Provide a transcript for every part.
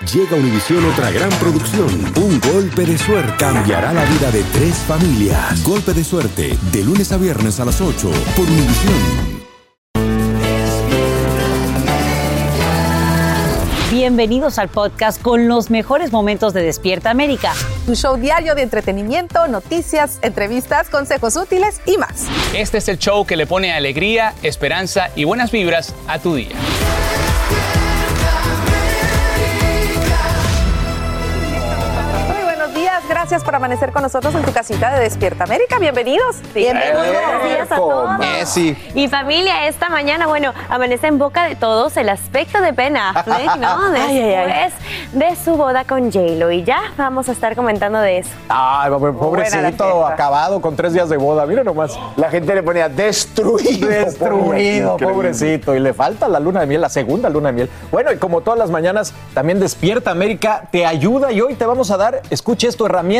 Llega a Univisión otra gran producción. Un golpe de suerte cambiará la vida de tres familias. Golpe de suerte, de lunes a viernes a las 8 por Univisión. Bienvenidos al podcast con los mejores momentos de Despierta América. Un show diario de entretenimiento, noticias, entrevistas, consejos útiles y más. Este es el show que le pone alegría, esperanza y buenas vibras a tu día. Gracias por amanecer con nosotros en tu casita de Despierta América. Bienvenidos. Bienvenidos. Buenos días a todos. Y familia, esta mañana, bueno, amanece en boca de todos el aspecto de Ben Affleck, ¿no? Después de su boda con J-Lo. Y ya vamos a estar comentando de eso. Ay, pobrecito, acabado con tres días de boda. Mira nomás. La gente le ponía destruido. Destruido, pobrecito. Y le falta la luna de miel, la segunda luna de miel. Bueno, y como todas las mañanas, también Despierta América te ayuda y hoy te vamos a dar, escuche esto, herramientas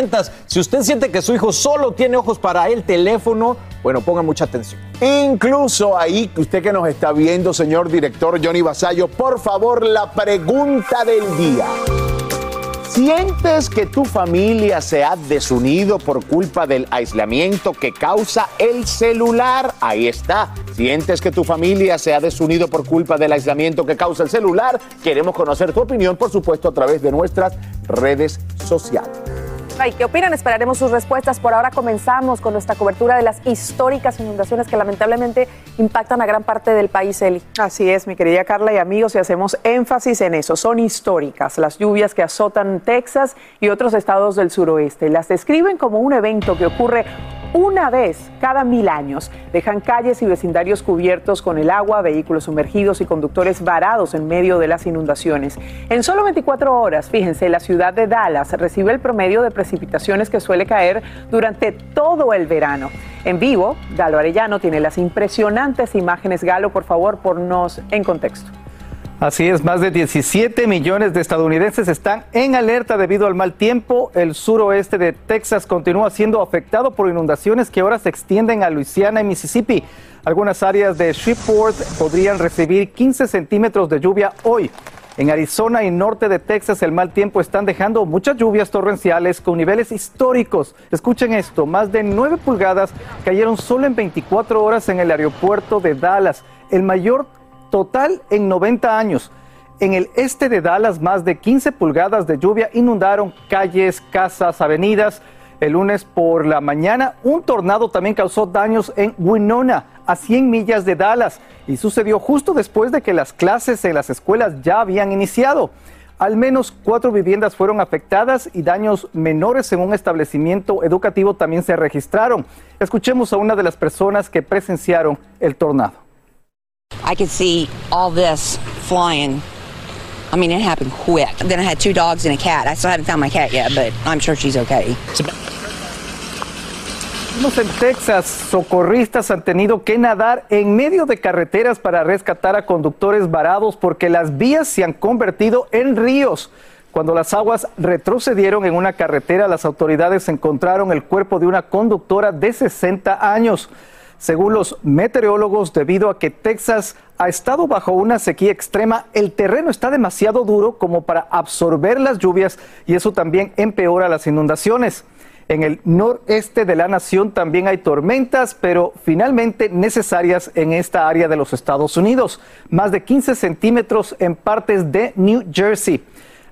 si usted siente que su hijo solo tiene ojos para el teléfono, bueno, ponga mucha atención. Incluso ahí, usted que nos está viendo, señor director Johnny Basayo, por favor, la pregunta del día. ¿Sientes que tu familia se ha desunido por culpa del aislamiento que causa el celular? Ahí está. ¿Sientes que tu familia se ha desunido por culpa del aislamiento que causa el celular? Queremos conocer tu opinión, por supuesto, a través de nuestras redes sociales. ¿Qué opinan? Esperaremos sus respuestas. Por ahora comenzamos con nuestra cobertura de las históricas inundaciones que lamentablemente impactan a gran parte del país, Eli. Así es, mi querida Carla y amigos, y hacemos énfasis en eso. Son históricas las lluvias que azotan Texas y otros estados del suroeste. Las describen como un evento que ocurre una vez cada mil años. Dejan calles y vecindarios cubiertos con el agua, vehículos sumergidos y conductores varados en medio de las inundaciones. En solo 24 horas, fíjense, la ciudad de Dallas recibe el promedio de precipitaciones que suele caer durante todo el verano. En vivo, Galo Arellano tiene las impresionantes imágenes. Galo, por favor, ponnos en contexto. Así es, más de 17 millones de estadounidenses están en alerta debido al mal tiempo. El suroeste de Texas continúa siendo afectado por inundaciones que ahora se extienden a Luisiana y Mississippi. Algunas áreas de Shreveport podrían recibir 15 centímetros de lluvia hoy. En Arizona y norte de Texas el mal tiempo están dejando muchas lluvias torrenciales con niveles históricos. Escuchen esto, más de 9 pulgadas cayeron solo en 24 horas en el aeropuerto de Dallas, el mayor total en 90 años. En el este de Dallas, más de 15 pulgadas de lluvia inundaron calles, casas, avenidas. El lunes por la mañana, un tornado también causó daños en Winona, a 100 millas de Dallas, y sucedió justo después de que las clases en las escuelas ya habían iniciado. Al menos cuatro viviendas fueron afectadas y daños menores en un establecimiento educativo también se registraron. Escuchemos a una de las personas que presenciaron el tornado. I could see all this flying. I mean, it happened quick. Then I had two dogs and a cat. I still haven't found my cat yet, but I'm sure she's okay. En Texas, socorristas han tenido que nadar en medio de carreteras para rescatar a conductores varados porque las vías se han convertido en ríos. Cuando las aguas retrocedieron en una carretera, las autoridades encontraron el cuerpo de una conductora de 60 años. Según los meteorólogos, debido a que Texas ha estado bajo una sequía extrema, el terreno está demasiado duro como para absorber las lluvias y eso también empeora las inundaciones. En el noreste de la nación también hay tormentas, pero finalmente necesarias en esta área de los Estados Unidos. Más de 15 centímetros en partes de New Jersey.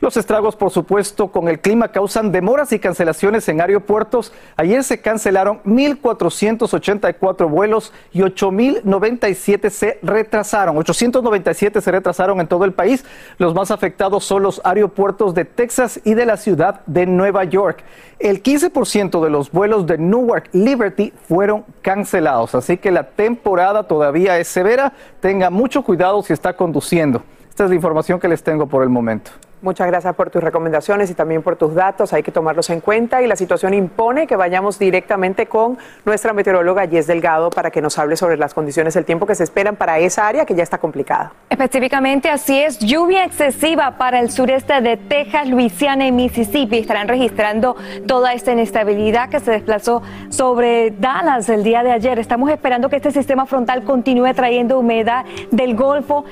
Los estragos, por supuesto, con el clima causan demoras y cancelaciones en aeropuertos. Ayer se cancelaron 1.484 vuelos y 8.097 se retrasaron. 897 se retrasaron en todo el país. Los más afectados son los aeropuertos de Texas y de la ciudad de Nueva York. El 15% de los vuelos de Newark Liberty fueron cancelados. Así que la temporada todavía es severa. Tenga mucho cuidado si está conduciendo. Esta es la información que les tengo por el momento. Muchas gracias por tus recomendaciones y también por tus datos. Hay que tomarlos en cuenta y la situación impone que vayamos directamente con nuestra meteoróloga Jess Delgado para que nos hable sobre las condiciones del tiempo que se esperan para esa área que ya está complicada. Específicamente así es, lluvia excesiva para el sureste de Texas, Luisiana y Mississippi. Estarán registrando toda esta inestabilidad que se desplazó sobre Dallas el día de ayer. Estamos esperando que este sistema frontal continúe trayendo humedad del Golfo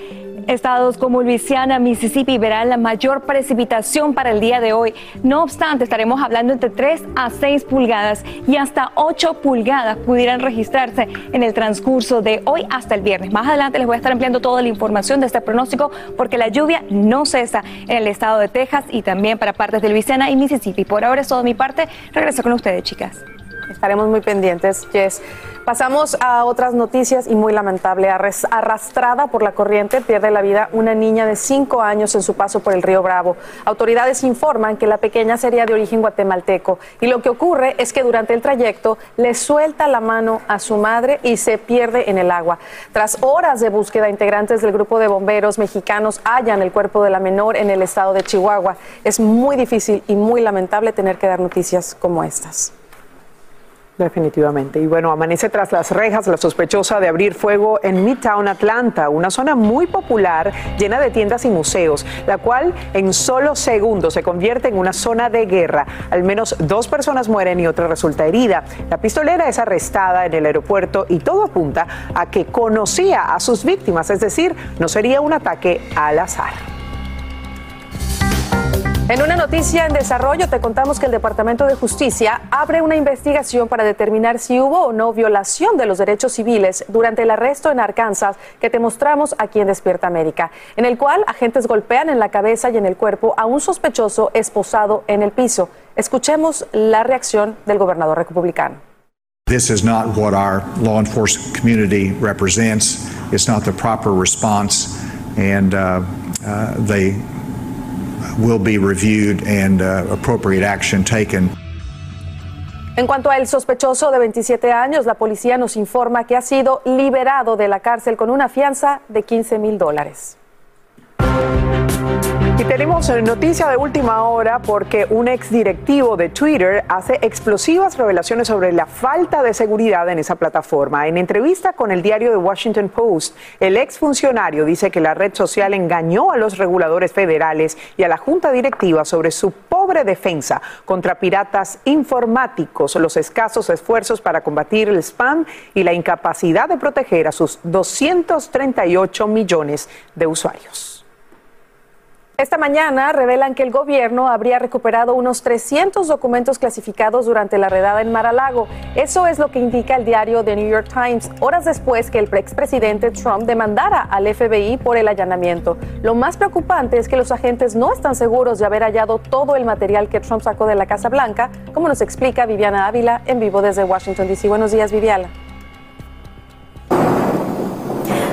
Estados como Luisiana, Mississippi verán la mayor precipitación para el día de hoy. No obstante, estaremos hablando entre 3 a 6 pulgadas y hasta 8 pulgadas pudieran registrarse en el transcurso de hoy hasta el viernes. Más adelante les voy a estar ampliando toda la información de este pronóstico porque la lluvia no cesa en el estado de Texas y también para partes de Luisiana y Mississippi. Por ahora es todo de mi parte. Regreso con ustedes, chicas. Estaremos muy pendientes, Jess. Pasamos a otras noticias y muy lamentable. Arrastrada por la corriente, pierde la vida una niña de cinco años en su paso por el río Bravo. Autoridades informan que la pequeña sería de origen guatemalteco y lo que ocurre es que durante el trayecto le suelta la mano a su madre y se pierde en el agua. Tras horas de búsqueda, integrantes del grupo de bomberos mexicanos hallan el cuerpo de la menor en el estado de Chihuahua. Es muy difícil y muy lamentable tener que dar noticias como estas. Definitivamente. Y bueno, amanece tras las rejas la sospechosa de abrir fuego en Midtown Atlanta, una zona muy popular llena de tiendas y museos, la cual en solo segundos se convierte en una zona de guerra. Al menos dos personas mueren y otra resulta herida. La pistolera es arrestada en el aeropuerto y todo apunta a que conocía a sus víctimas, es decir, no sería un ataque al azar. En una noticia en desarrollo te contamos que el Departamento de Justicia abre una investigación para determinar si hubo o no violación de los derechos civiles durante el arresto en Arkansas que te mostramos aquí en Despierta América, en el cual agentes golpean en la cabeza y en el cuerpo a un sospechoso esposado en el piso. Escuchemos la reacción del gobernador republicano. This is not what our law enforcement community represents. It's not the proper response, and uh, uh, they will be reviewed and uh, appropriate action taken. En cuanto al sospechoso de 27 años, la policía nos informa que ha sido liberado de la cárcel con una fianza de 15 mil dólares. Y tenemos noticia de última hora porque un exdirectivo de Twitter hace explosivas revelaciones sobre la falta de seguridad en esa plataforma. En entrevista con el diario The Washington Post, el exfuncionario dice que la red social engañó a los reguladores federales y a la junta directiva sobre su pobre defensa contra piratas informáticos, los escasos esfuerzos para combatir el spam y la incapacidad de proteger a sus 238 millones de usuarios. Esta mañana revelan que el gobierno habría recuperado unos 300 documentos clasificados durante la redada en Mar-a-Lago. Eso es lo que indica el diario The New York Times, horas después que el expresidente Trump demandara al FBI por el allanamiento. Lo más preocupante es que los agentes no están seguros de haber hallado todo el material que Trump sacó de la Casa Blanca, como nos explica Viviana Ávila en vivo desde Washington, D.C. Buenos días, Viviana.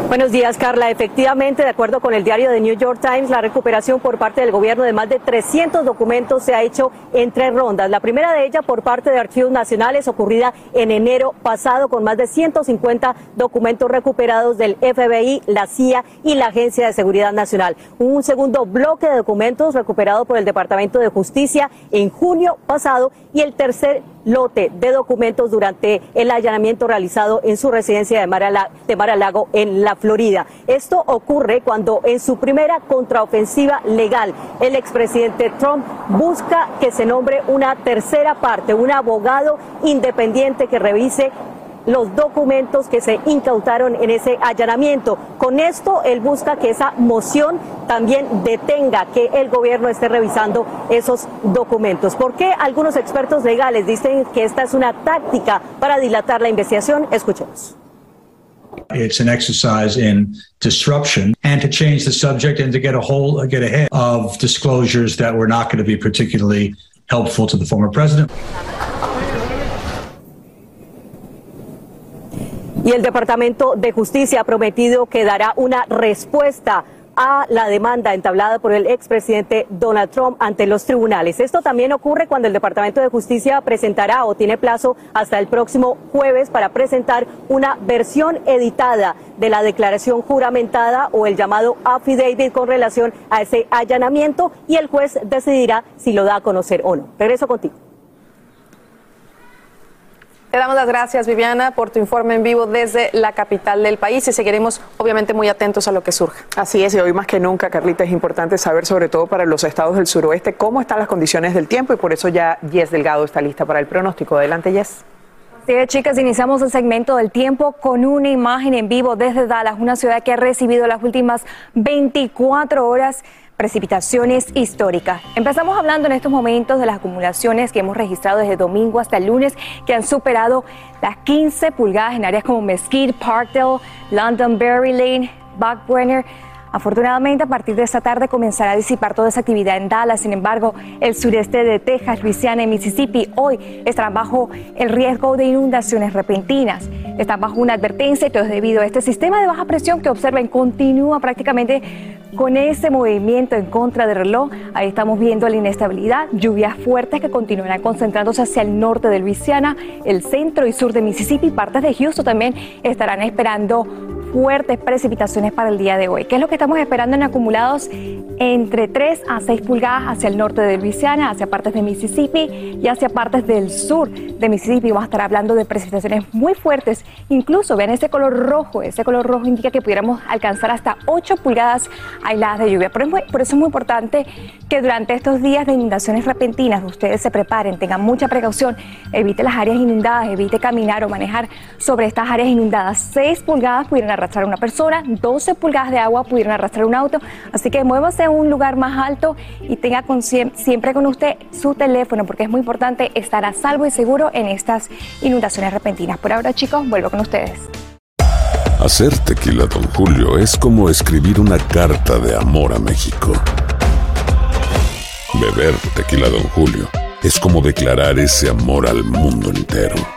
Buenos días, Carla. Efectivamente, de acuerdo con el diario The New York Times, la recuperación por parte del gobierno de más de 300 documentos se ha hecho en tres rondas. La primera de ellas por parte de Archivos Nacionales, ocurrida en enero pasado, con más de 150 documentos recuperados del FBI, la CIA y la Agencia de Seguridad Nacional. Un segundo bloque de documentos recuperado por el Departamento de Justicia en junio pasado y el tercer lote de documentos durante el allanamiento realizado en su residencia de Mar-a-Lago en la Florida. Esto ocurre cuando en su primera contraofensiva legal el expresidente Trump busca que se nombre una tercera parte, un abogado independiente que revise los documentos que se incautaron en ese allanamiento. Con esto, él busca que esa moción también detenga que el gobierno esté revisando esos documentos. ¿Por qué algunos expertos legales dicen que esta es una táctica para dilatar la investigación? Escuchemos. It's an exercise in disruption and to change the subject and to get a whole get ahead of disclosures that were not going to be particularly helpful to the former president. Y el Departamento de Justicia ha prometido que dará una respuesta a la demanda entablada por el expresidente Donald Trump ante los tribunales. Esto también ocurre cuando el Departamento de Justicia presentará o tiene plazo hasta el próximo jueves para presentar una versión editada de la declaración juramentada o el llamado affidavit con relación a ese allanamiento y el juez decidirá si lo da a conocer o no. Regreso contigo. Te damos las gracias, Viviana, por tu informe en vivo desde la capital del país y seguiremos obviamente muy atentos a lo que surja. Así es, y hoy más que nunca, Carlita, es importante saber, sobre todo para los estados del suroeste, cómo están las condiciones del tiempo y por eso ya Yes Delgado está lista para el pronóstico. Adelante, Yes. Sí, chicas, iniciamos el segmento del tiempo con una imagen en vivo desde Dallas, una ciudad que ha recibido las últimas 24 horas precipitaciones históricas. Empezamos hablando en estos momentos de las acumulaciones que hemos registrado desde domingo hasta lunes, que han superado las 15 pulgadas en áreas como Mesquite, Parkdale, London, Berry Lane, Buckbrenner. Afortunadamente, a partir de esta tarde comenzará a disipar toda esa actividad en Dallas. Sin embargo, el sureste de Texas, Luisiana y Mississippi hoy están bajo el riesgo de inundaciones repentinas. Están bajo una advertencia y todo es debido a este sistema de baja presión que observen continúa prácticamente con ese movimiento en contra del reloj. Ahí estamos viendo la inestabilidad, lluvias fuertes que continuarán concentrándose hacia el norte de Luisiana, el centro y sur de Mississippi, partes de Houston también estarán esperando fuertes precipitaciones para el día de hoy. ¿Qué es lo que estamos esperando en acumulados? Entre 3 a 6 pulgadas hacia el norte de Luisiana, hacia partes de Mississippi y hacia partes del sur de Mississippi. Vamos a estar hablando de precipitaciones muy fuertes. Incluso vean ese color rojo. Ese color rojo indica que pudiéramos alcanzar hasta 8 pulgadas aisladas de lluvia. Por, eso es muy importante que durante estos días de inundaciones repentinas ustedes se preparen, tengan mucha precaución, evite las áreas inundadas, evite caminar o manejar sobre estas áreas inundadas. 6 pulgadas pudieran arrastrar una persona, 12 pulgadas de agua pudieran arrastrar un auto. Así que muévase a un lugar más alto y tenga siempre con usted su teléfono porque es muy importante estar a salvo y seguro en estas inundaciones repentinas. Por ahora chicos, vuelvo con ustedes. Hacer tequila, don Julio, es como escribir una carta de amor a México. Beber tequila, don Julio, es como declarar ese amor al mundo entero.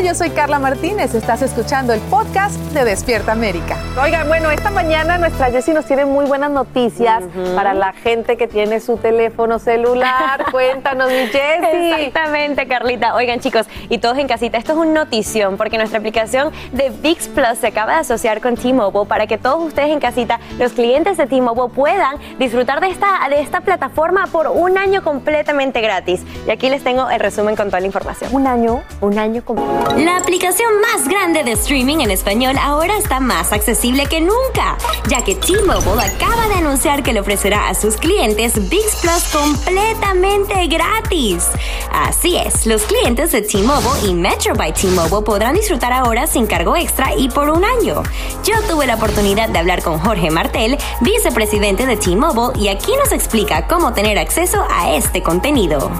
Hola, yo soy Carla Martínez. Estás escuchando el podcast de Despierta América. Oigan, bueno, esta mañana nuestra Jessie nos tiene muy buenas noticias para la gente que tiene su teléfono celular. Cuéntanos, mi Jessie. Exactamente, Carlita. Oigan, chicos, y todos en casita, esto es un notición porque nuestra aplicación de VIX Plus se acaba de asociar con T-Mobile para que todos ustedes en casita, los clientes de T-Mobile, puedan disfrutar de esta, de esta plataforma por un año completamente gratis. Y aquí les tengo el resumen con toda la información. Un año, un año completo. La aplicación más grande de streaming en español ahora está más accesible que nunca, ya que T-Mobile acaba de anunciar que le ofrecerá a sus clientes VIX Plus completamente gratis. Así es, los clientes de T-Mobile y Metro by T-Mobile podrán disfrutar ahora sin cargo extra y por un año. Yo tuve la oportunidad de hablar con Jorge Martel, vicepresidente de T-Mobile, y aquí nos explica cómo tener acceso a este contenido.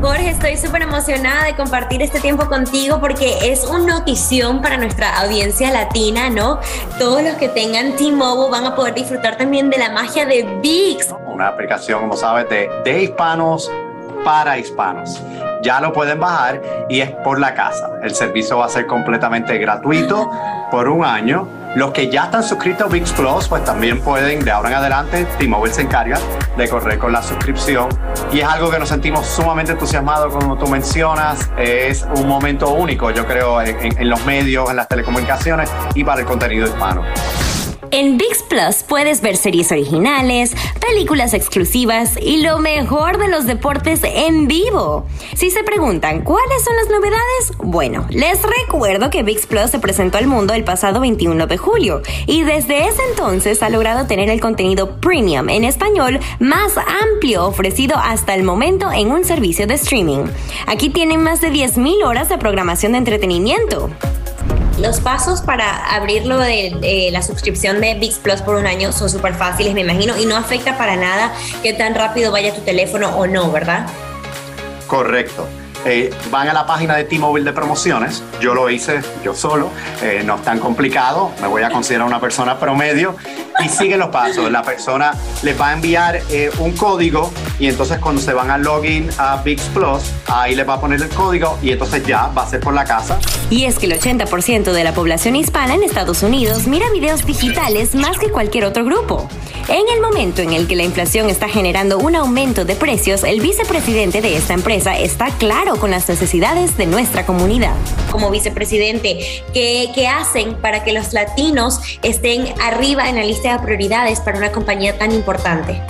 Jorge, estoy súper emocionada de compartir este tiempo contigo porque es una notición para nuestra audiencia latina, ¿no? Todos los que tengan T-Mobile van a poder disfrutar también de la magia de VIX. Una aplicación, como sabes, de, de hispanos para hispanos. Ya lo pueden bajar y es por la casa. El servicio va a ser completamente gratuito por un año. Los que ya están suscritos a VIX Plus, pues también pueden, de ahora en adelante, T-Mobile se encarga de correr con la suscripción. Y es algo que nos sentimos sumamente entusiasmados, como tú mencionas. Es un momento único, yo creo, en, en los medios, en las telecomunicaciones y para el contenido hispano. En VIX Plus puedes ver series originales, películas exclusivas y lo mejor de los deportes en vivo. Si se preguntan cuáles son las novedades, bueno, les recuerdo que VIX Plus se presentó al mundo el pasado 21 de julio y desde ese entonces ha logrado tener el contenido premium en español más amplio ofrecido hasta el momento en un servicio de streaming. Aquí tienen más de 10.000 horas de programación de entretenimiento. Los pasos para abrirlo de, la suscripción de VIX Plus por un año son súper fáciles, me imagino, y no afecta para nada que tan rápido vaya tu teléfono o no, ¿verdad? Correcto. Eh, van a la página de T-Mobile de promociones. Yo lo hice yo solo. Eh, no es tan complicado. Me voy a considerar una persona promedio. Y siguen los pasos. La persona les va a enviar eh, un código y entonces cuando se van a login a VIX Plus, ahí les va a poner el código y entonces ya va a ser por la casa. Y es que el 80% de la población hispana en Estados Unidos mira videos digitales más que cualquier otro grupo. En el momento en el que la inflación está generando un aumento de precios, el vicepresidente de esta empresa está claro con las necesidades de nuestra comunidad. Como vicepresidente, ¿qué, hacen para que los latinos estén arriba en la lista de prioridades para una compañía tan importante?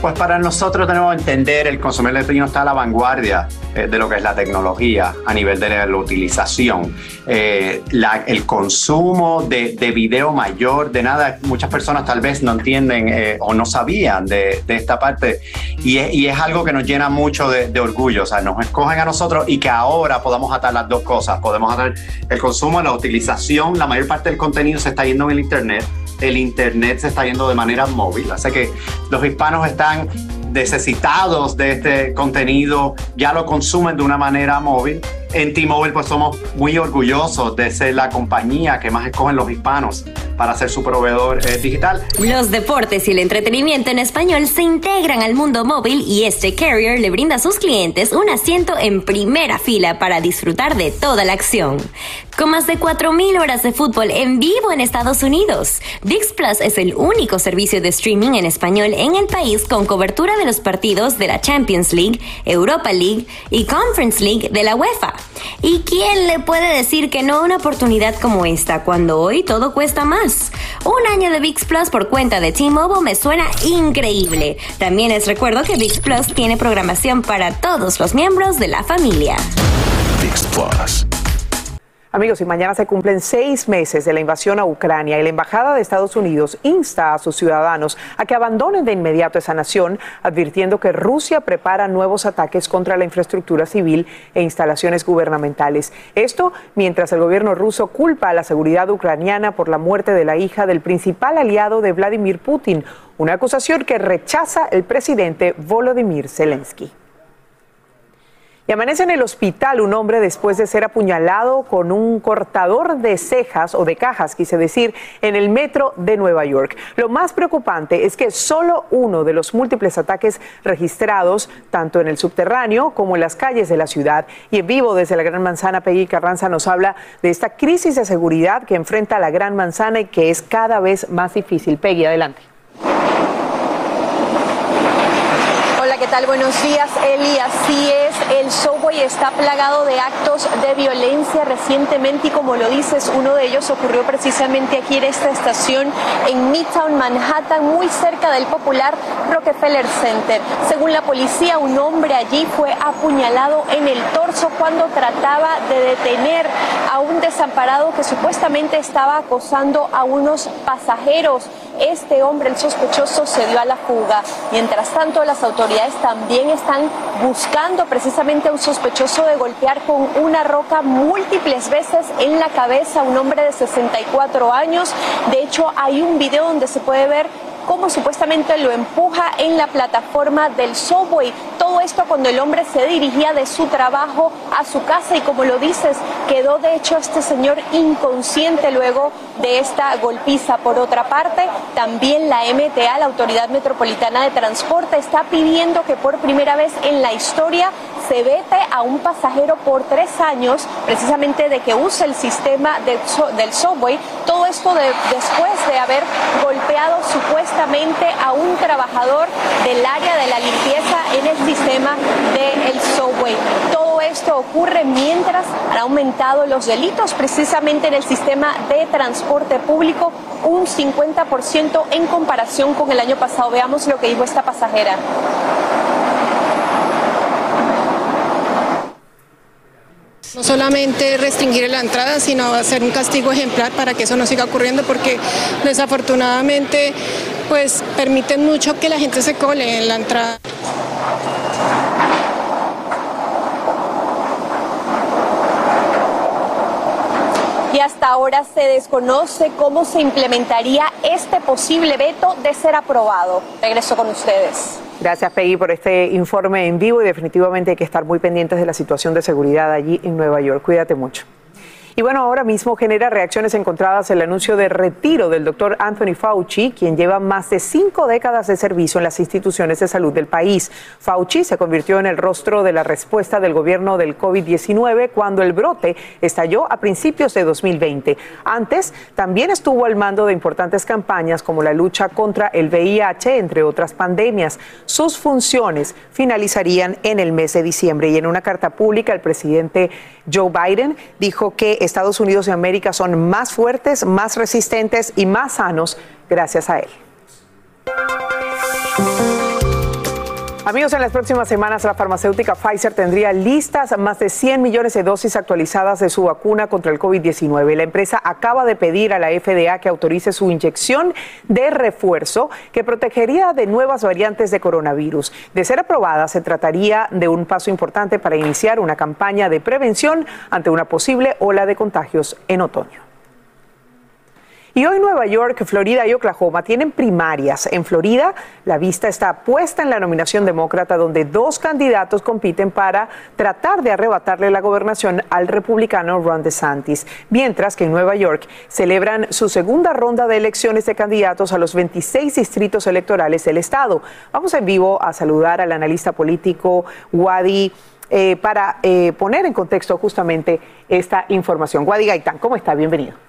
Pues para nosotros tenemos que entender, el consumidor latino está a la vanguardia eh, de lo que es la tecnología a nivel de la, utilización. Eh, el consumo de, de video mayor, de nada, muchas personas tal vez no entienden eh, o no sabían de, de esta parte. Y es, y es algo que nos llena mucho de, de orgullo, o sea, nos escogen a nosotros y que ahora podamos atar las dos cosas, podemos atar el consumo, la utilización, la mayor parte del contenido se está yendo en el Internet el internet se está yendo de manera móvil. Así que los hispanos están necesitados de este contenido, ya lo consumen de una manera móvil. En T-Mobile pues somos muy orgullosos de ser la compañía que más escogen los hispanos para ser su proveedor eh, digital. Los deportes y el entretenimiento en español se integran al mundo móvil y este carrier le brinda a sus clientes un asiento en primera fila para disfrutar de toda la acción. Con más de 4.000 horas de fútbol en vivo en Estados Unidos, VIX Plus es el único servicio de streaming en español en el país con cobertura de los partidos de la Champions League, Europa League y Conference League de la UEFA. ¿Y quién le puede decir que no a una oportunidad como esta cuando hoy todo cuesta más? Un año de VIX Plus por cuenta de T-Mobile me suena increíble. También les recuerdo que VIX Plus tiene programación para todos los miembros de la familia. VIX Plus. Amigos, y mañana se cumplen seis meses de la invasión a Ucrania y la Embajada de Estados Unidos insta a sus ciudadanos a que abandonen de inmediato esa nación, advirtiendo que Rusia prepara nuevos ataques contra la infraestructura civil e instalaciones gubernamentales. Esto mientras el gobierno ruso culpa a la seguridad ucraniana por la muerte de la hija del principal aliado de Vladimir Putin, una acusación que rechaza el presidente Volodymyr Zelensky. Y amanece en el hospital un hombre después de ser apuñalado con un cortador de cejas o de cajas, quise decir, en el metro de Nueva York. Lo más preocupante es que solo uno de los múltiples ataques registrados, tanto en el subterráneo como en las calles de la ciudad. Y en vivo desde la Gran Manzana, Peggy Carranza nos habla de esta crisis de seguridad que enfrenta la Gran Manzana y que es cada vez más difícil. Peggy, adelante. Hola, ¿qué tal? Buenos días, Eli. Así es, el subway está plagado de actos de violencia recientemente y como lo dices, uno de ellos ocurrió precisamente aquí en esta estación en Midtown Manhattan, muy cerca del popular Rockefeller Center. Según la policía, un hombre allí fue apuñalado en el torso cuando trataba de detener a un desamparado que supuestamente estaba acosando a unos pasajeros. Este hombre, el sospechoso, se dio a la fuga. Mientras tanto, las autoridades también están buscando precisamente a un sospechoso de golpear con una roca múltiples veces en la cabeza a un hombre de 64 años. De hecho, hay un video donde se puede ver cómo supuestamente lo empuja en la plataforma del subway. Todo esto cuando el hombre se dirigía de su trabajo a su casa y como lo dices, quedó de hecho este señor inconsciente luego de esta golpiza. Por otra parte, también la MTA, la Autoridad Metropolitana de Transporte, está pidiendo que por primera vez en la historia se vete a un pasajero por tres años, precisamente de que use el sistema del subway. Todo esto después de haber golpeado supuestamente a un trabajador del área de la limpieza en el sistema del subway. Todo esto ocurre mientras han aumentado los delitos precisamente en el sistema de transporte público un 50% en comparación con el año pasado. Veamos lo que dijo esta pasajera. No solamente restringir la entrada, sino hacer un castigo ejemplar para que eso no siga ocurriendo, porque desafortunadamente pues permiten mucho que la gente se cole en la entrada. y hasta ahora se desconoce cómo se implementaría este posible veto de ser aprobado. Regreso con ustedes. Gracias, Peggy, por este informe en vivo y definitivamente hay que estar muy pendientes de la situación de seguridad allí en Nueva York. Cuídate mucho. Y bueno, ahora mismo genera reacciones encontradas el anuncio de retiro del doctor Anthony Fauci, quien lleva más de cinco décadas de servicio en las instituciones de salud del país. Fauci se convirtió en el rostro de la respuesta del gobierno del COVID-19 cuando el brote estalló a principios de 2020. Antes, también estuvo al mando de importantes campañas como la lucha contra el VIH, entre otras pandemias. Sus funciones finalizarían en el mes de diciembre y en una carta pública el presidente Joe Biden dijo que Estados Unidos y América son más fuertes, más resistentes y más sanos gracias a él. Amigos, en las próximas semanas la farmacéutica Pfizer tendría listas más de 100 millones de dosis actualizadas de su vacuna contra el COVID-19. La empresa acaba de pedir a la FDA que autorice su inyección de refuerzo que protegería de nuevas variantes de coronavirus. De ser aprobada, se trataría de un paso importante para iniciar una campaña de prevención ante una posible ola de contagios en otoño. Y hoy Nueva York, Florida y Oklahoma tienen primarias. En Florida, la vista está puesta en la nominación demócrata, donde dos candidatos compiten para tratar de arrebatarle la gobernación al republicano Ron DeSantis. Mientras que en Nueva York celebran su segunda ronda de elecciones de candidatos a los 26 distritos electorales del estado. Vamos en vivo a saludar al analista político Wadi. Eh, para eh, poner en contexto justamente esta información. Wadi Gaitán, ¿cómo está? Bienvenido.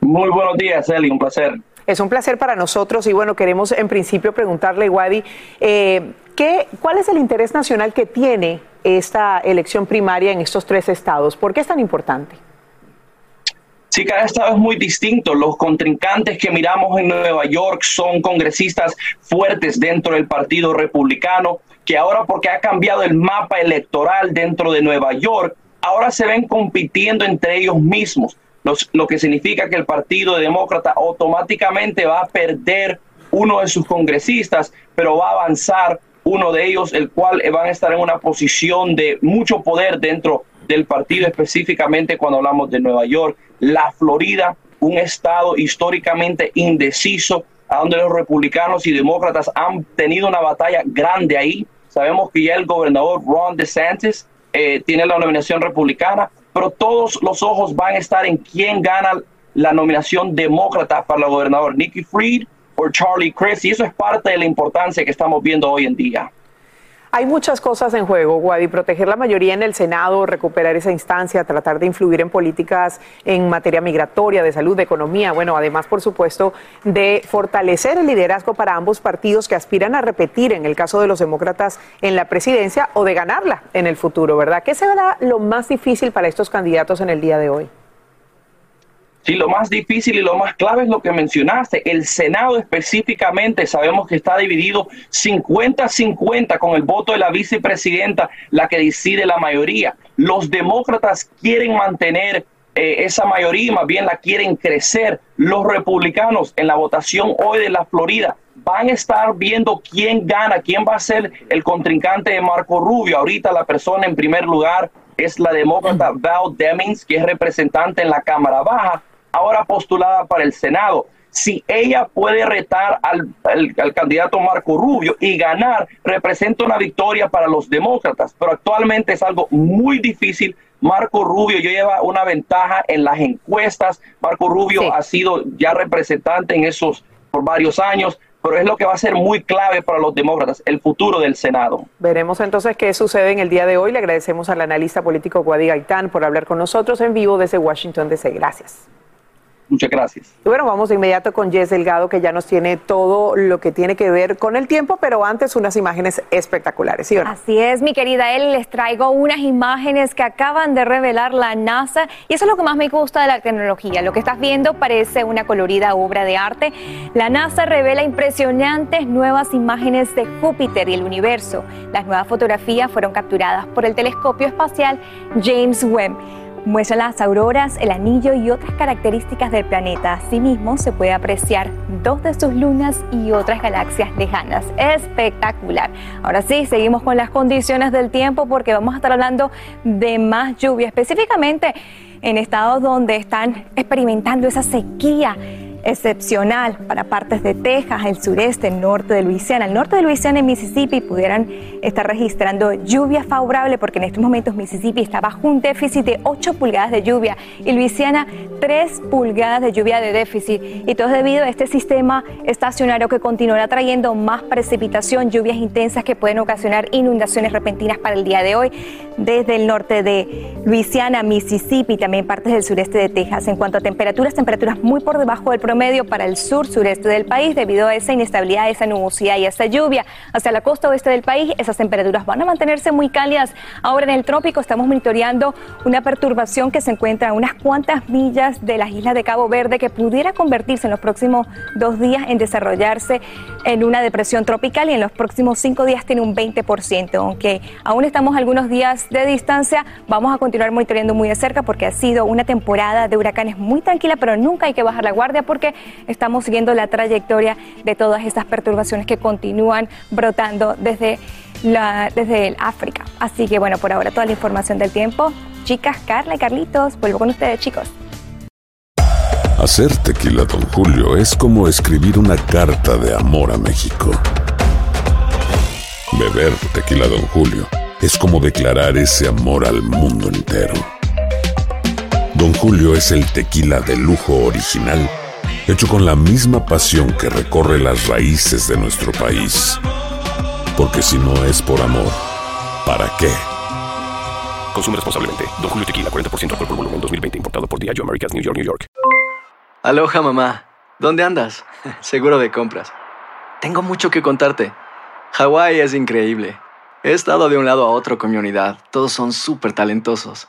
Muy buenos días, Eli, un placer. Es un placer para nosotros y bueno, queremos en principio preguntarle, Wadi, eh, ¿qué, ¿cuál es el interés nacional que tiene esta elección primaria en estos tres estados? ¿Por qué es tan importante? Sí, cada estado es muy distinto. Los contrincantes que miramos en Nueva York son congresistas fuertes dentro del Partido Republicano, que ahora porque ha cambiado el mapa electoral dentro de Nueva York, ahora se ven compitiendo entre ellos mismos lo que significa que el Partido Demócrata automáticamente va a perder uno de sus congresistas, pero va a avanzar uno de ellos, el cual van a estar en una posición de mucho poder dentro del partido, específicamente cuando hablamos de Nueva York, la Florida, un estado históricamente indeciso, a donde los republicanos y demócratas han tenido una batalla grande ahí. Sabemos que ya el gobernador Ron DeSantis eh, tiene la nominación republicana, pero todos los ojos van a estar en quién gana la nominación demócrata para el gobernador, Nikki Fried o Charlie Crist, y eso es parte de la importancia que estamos viendo hoy en día. Hay muchas cosas en juego, Wadi. Proteger la mayoría en el Senado, recuperar esa instancia, tratar de influir en políticas en materia migratoria, de salud, de economía. Bueno, además, por supuesto, de fortalecer el liderazgo para ambos partidos que aspiran a repetir, en el caso de los demócratas, en la presidencia o de ganarla en el futuro, ¿verdad? ¿Qué será lo más difícil para estos candidatos en el día de hoy? Sí, lo más difícil y lo más clave es lo que mencionaste. El Senado específicamente sabemos que está dividido 50-50 con el voto de la vicepresidenta, la que decide la mayoría. Los demócratas quieren mantener eh, esa mayoría, más bien la quieren crecer. Los republicanos en la votación hoy de la Florida van a estar viendo quién gana, quién va a ser el contrincante de Marco Rubio. Ahorita la persona en primer lugar es la demócrata Val Demings, que es representante en la Cámara Baja ahora postulada para el Senado. si ella puede retar al, al, candidato Marco Rubio y ganar, representa una victoria para los demócratas, pero actualmente es algo muy difícil. Marco Rubio lleva una ventaja en las encuestas. Marco Rubio ha sido ya representante en esos por varios años pero es lo que va a ser muy clave para los demócratas, el futuro del Senado. Veremos entonces qué sucede en el día de hoy. Le agradecemos al analista político Guadi Gaitán por hablar con nosotros en vivo desde Washington DC. Gracias. Muchas gracias. Bueno, vamos de inmediato con Jess Delgado, que ya nos tiene todo lo que tiene que ver con el tiempo, pero antes unas imágenes espectaculares. ¿sí Así es, mi querida Eli, les traigo unas imágenes que acaban de revelar la NASA, y eso es lo que más me gusta de la tecnología. Lo que estás viendo parece una colorida obra de arte. La NASA revela impresionantes nuevas imágenes de Júpiter y el universo. Las nuevas fotografías fueron capturadas por el telescopio espacial James Webb. Muestra las auroras, el anillo y otras características del planeta. Asimismo, se puede apreciar dos de sus lunas y otras galaxias lejanas. Espectacular. Ahora sí, seguimos con las condiciones del tiempo porque vamos a estar hablando de más lluvia, específicamente en estados donde están experimentando esa sequía excepcional para partes de Texas, el sureste, el norte de Luisiana. El norte de Luisiana y Mississippi pudieran estar registrando lluvia favorable porque en estos momentos Mississippi está bajo un déficit de 8 pulgadas de lluvia y Luisiana 3 pulgadas de lluvia de déficit. Y todo debido a este sistema estacionario que continuará trayendo más precipitación, lluvias intensas que pueden ocasionar inundaciones repentinas para el día de hoy desde el norte de Luisiana, Mississippi, también partes del sureste de Texas. En cuanto a temperaturas, temperaturas muy por debajo del promedio para el sur sureste del país debido a esa inestabilidad, esa nubosidad y esa lluvia. Hacia la costa oeste del país, esas temperaturas van a mantenerse muy cálidas. Ahora en el trópico estamos monitoreando una perturbación que se encuentra a unas cuantas millas de las islas de Cabo Verde que pudiera convertirse en los próximos dos días en desarrollarse en una depresión tropical y en los próximos cinco días tiene un 20%. Aunque aún estamos algunos días de distancia, vamos a continuar monitoreando muy de cerca porque ha sido una temporada de huracanes muy tranquila, pero nunca hay que bajar la guardia porque que estamos siguiendo la trayectoria de todas estas perturbaciones que continúan brotando desde, desde el África. Así que bueno, por ahora toda la información del tiempo. Chicas, Carla y Carlitos, vuelvo con ustedes chicos. Hacer tequila, don Julio, es como escribir una carta de amor a México. Beber tequila, don Julio, es como declarar ese amor al mundo entero. Don Julio es el tequila de lujo original hecho con la misma pasión que recorre las raíces de nuestro país. Porque si no es por amor, ¿para qué? Consume responsablemente. Don Julio Tequila, 40% alcohol por volumen, 2020. Importado por Diageo Americas, New York, New York. Aloha, mamá. ¿Dónde andas? Seguro de compras. Tengo mucho que contarte. Hawái es increíble. He estado de un lado a otro con mi unidad. Todos son súper talentosos.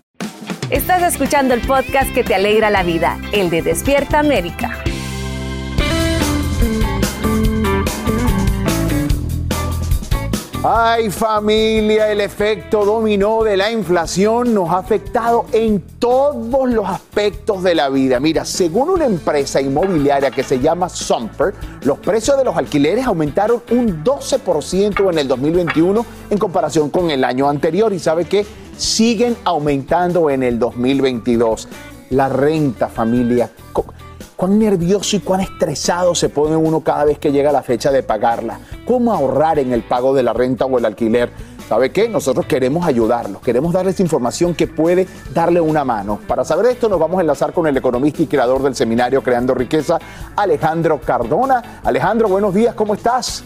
Estás escuchando el podcast que te alegra la vida, el de Despierta América. Ay familia, el efecto dominó de la inflación nos ha afectado en todos los aspectos de la vida. Mira, según una empresa inmobiliaria que se llama Sumper, los precios de los alquileres aumentaron un 12% en el 2021 en comparación con el año anterior. ¿Y sabe qué? Siguen aumentando en el 2022. La renta, familia. Cuán nervioso y cuán estresado se pone uno cada vez que llega la fecha de pagarla. ¿Cómo ahorrar en el pago de la renta o el alquiler? ¿Sabe qué? Nosotros queremos ayudarlos, queremos darles información que puede darle una mano. Para saber esto nos vamos a enlazar con el economista y creador del seminario Creando Riqueza, Alejandro Cardona. Alejandro, buenos días, ¿cómo estás?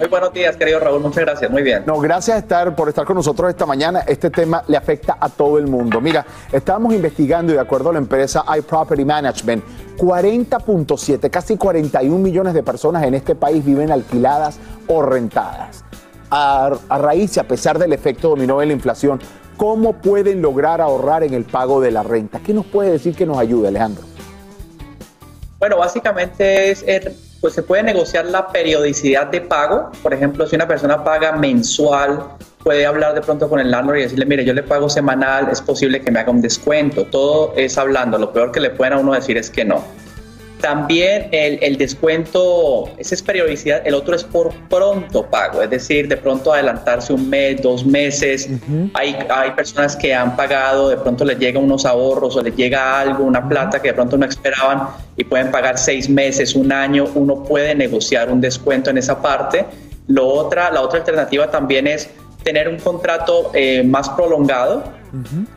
Muy buenos días, querido Raúl. Muchas gracias. Muy bien. No, gracias estar, por estar con nosotros esta mañana. Este tema le afecta a todo el mundo. Mira, estábamos investigando y de acuerdo a la empresa iProperty Management, 40.7, casi 41 millones de personas en este país viven alquiladas o rentadas. A, a raíz y a pesar del efecto dominó de la inflación, ¿cómo pueden lograr ahorrar en el pago de la renta? ¿Qué nos puede decir que nos ayude, Alejandro? Bueno, básicamente es, eh, pues se puede negociar la periodicidad de pago. Por ejemplo, si una persona paga mensual, puede hablar de pronto con el landlord y decirle, mire, yo le pago semanal, es posible que me haga un descuento. Todo es hablando. Lo peor que le pueden a uno decir es que no. También el, el, descuento, esa es periodicidad, el otro es por pronto pago, es decir, de pronto adelantarse un mes, dos meses. hay, hay personas que han pagado, de pronto les llega unos ahorros o les llega algo, una plata que de pronto no esperaban y pueden pagar seis meses, un año. Uno puede negociar un descuento en esa parte. Lo otra, la otra alternativa también es tener un contrato eh, más prolongado,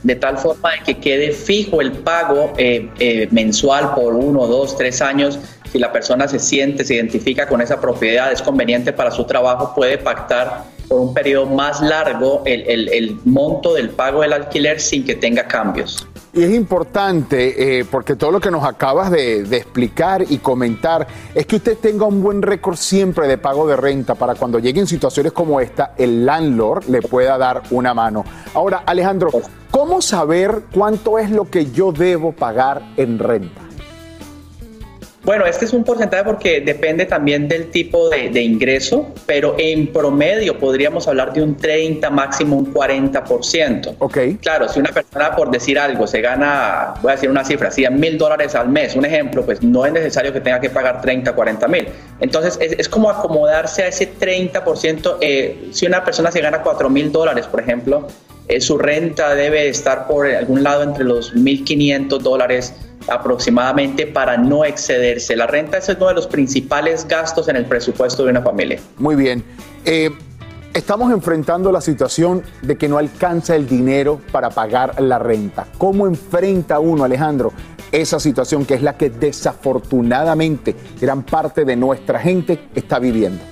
de tal forma que quede fijo el pago eh, eh, mensual por uno, dos, tres años. Si la persona se siente, se identifica con esa propiedad, es conveniente para su trabajo, puede pactar por un periodo más largo el, el monto del pago del alquiler sin que tenga cambios. Y es importante, eh, porque todo lo que nos acabas de, de, explicar y comentar, es que usted tenga un buen récord siempre de pago de renta para cuando lleguen situaciones como esta, el landlord le pueda dar una mano. Ahora, Alejandro, ¿cómo saber cuánto es lo que yo debo pagar en renta? Bueno, este es un porcentaje porque depende también del tipo de, de, ingreso, pero en promedio podríamos hablar de un 30, máximo un 40%. Ok. Claro, si una persona, por decir algo, se gana, voy a decir una cifra, 100 mil dólares al mes, un ejemplo, pues no es necesario que tenga que pagar 30, 40 mil. Entonces, es, es, como acomodarse a ese 30%. Eh, si una persona se gana 4 mil dólares, por ejemplo, eh, su renta debe estar por algún lado entre los 1.500 dólares aproximadamente para no excederse. La renta es uno de los principales gastos en el presupuesto de una familia. Muy bien. Eh, estamos enfrentando la situación de que no alcanza el dinero para pagar la renta. ¿Cómo enfrenta uno, Alejandro, esa situación que es la que desafortunadamente gran parte de nuestra gente está viviendo?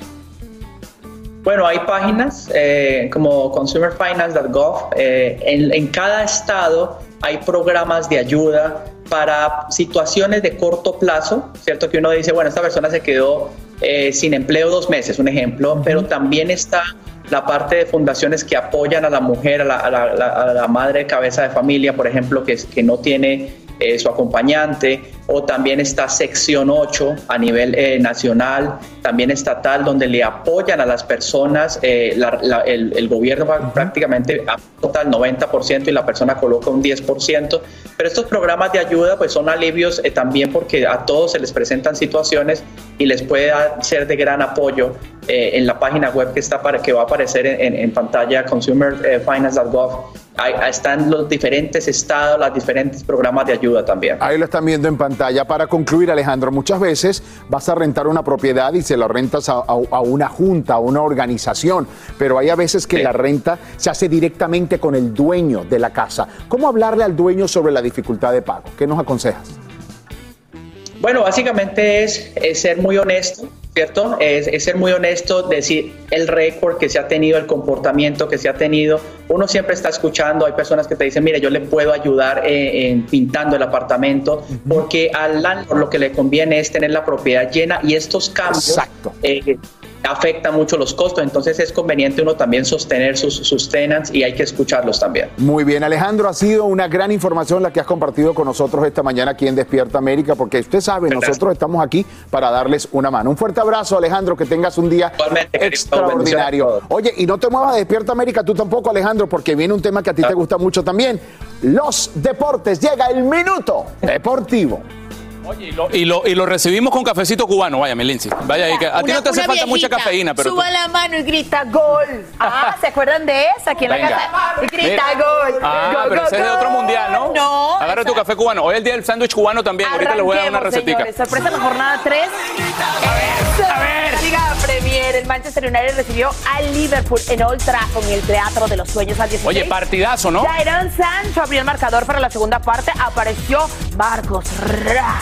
Bueno, hay páginas eh, como consumerfinance.gov. Eh, en, en cada estado hay programas de ayuda para situaciones de corto plazo, ¿cierto? Que uno dice, bueno, esta persona se quedó eh, sin empleo dos meses, un ejemplo, uh -huh. pero también está la parte de fundaciones que apoyan a la mujer, a la, a la, a la madre cabeza de familia, por ejemplo, que, que no tiene eh, su acompañante, o también está sección 8 a nivel eh, nacional, también estatal, donde le apoyan a las personas, eh, la, la, el, el, gobierno uh prácticamente aporta el 90% y la persona coloca un 10%, pero estos programas de ayuda pues son alivios eh, también porque a todos se les presentan situaciones y les puede ser de gran apoyo eh, en la página web que, está para, que va a aparecer en, en, en pantalla, consumerfinance.gov. Ahí están los diferentes estados, los diferentes programas de ayuda también. Ahí lo están viendo en pantalla. Para concluir, Alejandro, muchas veces vas a rentar una propiedad y se la rentas a, a, a una junta, a una organización, pero hay a veces que sí. la renta se hace directamente con el dueño de la casa. ¿Cómo hablarle al dueño sobre la dificultad de pago? ¿Qué nos aconsejas? Bueno, básicamente es, es ser muy honesto, ¿cierto? Es, es, ser muy honesto, decir el récord que se ha tenido, el comportamiento que se ha tenido. Uno siempre está escuchando, hay personas que te dicen, mire, yo le puedo ayudar en, en pintando el apartamento, uh -huh. porque al landlord lo que le conviene es tener la propiedad llena y estos cambios. Eh, afecta mucho los costos, entonces es conveniente uno también sostener sus, sus tenants y hay que escucharlos también. Muy bien, Alejandro, ha sido una gran información la que has compartido con nosotros esta mañana aquí en Despierta América, porque usted sabe, Gracias. nosotros estamos aquí para darles una mano. Un fuerte abrazo, Alejandro, que tengas un día Igualmente, extraordinario. Oye, y no te muevas de Despierta América, tú tampoco, Alejandro, porque viene un tema que a ti te gusta mucho también. Los deportes, llega el minuto deportivo. Oye, y lo, y, lo, y lo, recibimos con cafecito cubano, vaya, mi Lindsay. Vaya ahí, que a ti no te hace falta mucha cafeína, pero. Suba tú... la mano y grita gol. Ah, ¿se acuerdan de esa? Aquí en Venga. la casa. Y grita Mira. gol. Ah, go, pero go, ese es de otro mundial, ¿no? No. Agarra tu café cubano. Hoy es el día del sándwich cubano también. Ahorita les voy a dar una recetita. Sorpresa en la jornada 3. A ver. A ver. Liga Premier el Manchester United recibió al Liverpool en Old Trafford, en el Teatro de los Sueños al 16. Oye, partidazo, ¿no? Jadon Sancho abrió el marcador para la segunda parte. Apareció Marcos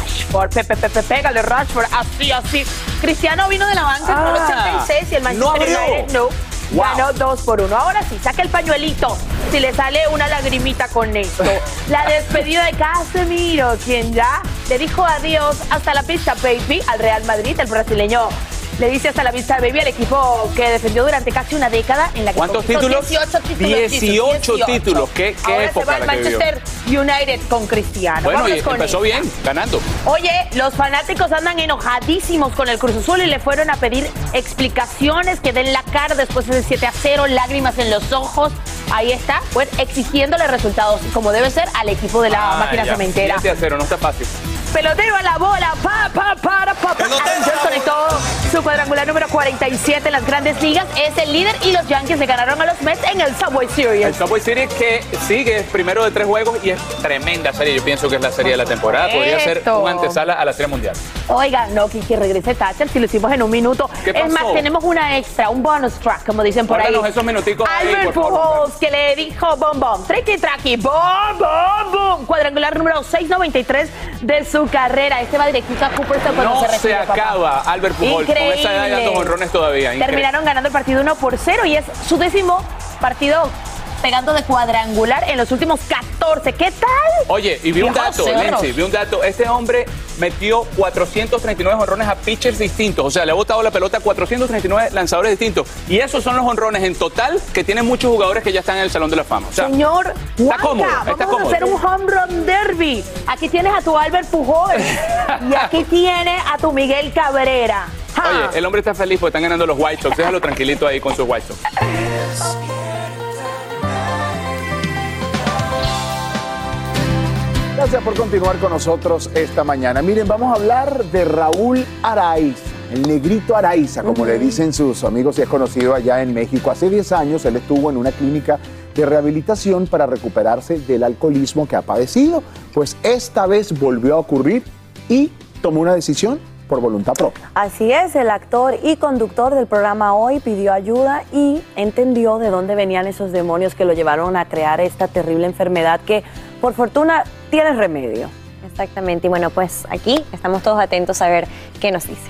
Rashford. Pepe, Pepe, pégale Rashford. Así, así. Cristiano vino de la banca en el Ah, 86 y el Manchester. United no. Wow. Ganó dos por uno. Ahora sí, saca el pañuelito. Si le sale una lagrimita con esto. La despedida de Casemiro, quien ya le dijo adiós hasta la pista, baby, al Real Madrid, el brasileño. Le dice hasta la vista, baby, al equipo que defendió durante casi una década en la que ¿Cuántos títulos? 18 títulos. 18 títulos. ¿Qué, qué Ahora época se va al? Manchester United con Cristiano. Bueno, y Vámonos con empezó bien, ganando. Oye, los fanáticos andan enojadísimos con el Cruz Azul y le fueron a pedir explicaciones que den la cara después de 7 a 0, lágrimas en los ojos. Ahí está, pues exigiéndole resultados como debe ser al equipo de la Ah, máquina cementera. 7 a 0, no está fácil. Pelotero a la bola, pa, 37 en las grandes ligas, es el líder y los Yankees le ganaron a los Mets en el Subway Series. El Subway Series que sigue primero de tres juegos y es tremenda serie. Yo pienso que es la serie de la temporada. Podría ser una antesala a la serie mundial. Oiga no, que, regrese Thatcher si lo hicimos en un minuto. Es más, tenemos una extra, un bonus track, como dicen por ahí. esos minuticos Albert Pujols, que le dijo bom bom, tricky tracky, bom bom bom, cuadrangular número 693 de su carrera. Este va directito a Cooperstown cuando no se se acaba. Albert Pujols Increíble. con esa edad dando todavía. Increíble. Terminaron ganando el partido 1 por 0 y es su décimo partido pegando de cuadrangular en los últimos 14. ¿Qué tal? Oye, y vi un dato. Lenzi, vi un dato. Este hombre metió 439 honrones a pitchers distintos. O sea, le ha botado la pelota a 439 lanzadores distintos. Y esos son los honrones en total que tienen muchos jugadores que ya están en el Salón de la Fama. O sea, Señor, está Juanca, cómodo, vamos está a cómodo. hacer un home run derby. Aquí tienes a tu Albert Pujol y aquí tienes a tu Miguel Cabrera. Oye, el hombre está feliz porque están ganando los White Sox. Déjalo tranquilito ahí con sus White Sox. Gracias por continuar con nosotros esta mañana. Miren, vamos a hablar de Raúl Araiza, el negrito Araiza, como le dicen sus amigos y es conocido allá en México. Hace 10 años él estuvo en una clínica de rehabilitación para recuperarse del alcoholismo que ha padecido. Pues esta vez volvió a ocurrir y tomó una decisión por voluntad propia. Así es, el actor y conductor del programa Hoy pidió ayuda y entendió de dónde venían esos demonios que lo llevaron a crear esta terrible enfermedad que por fortuna tiene remedio. Exactamente, y bueno, pues aquí estamos todos atentos a ver qué nos dice.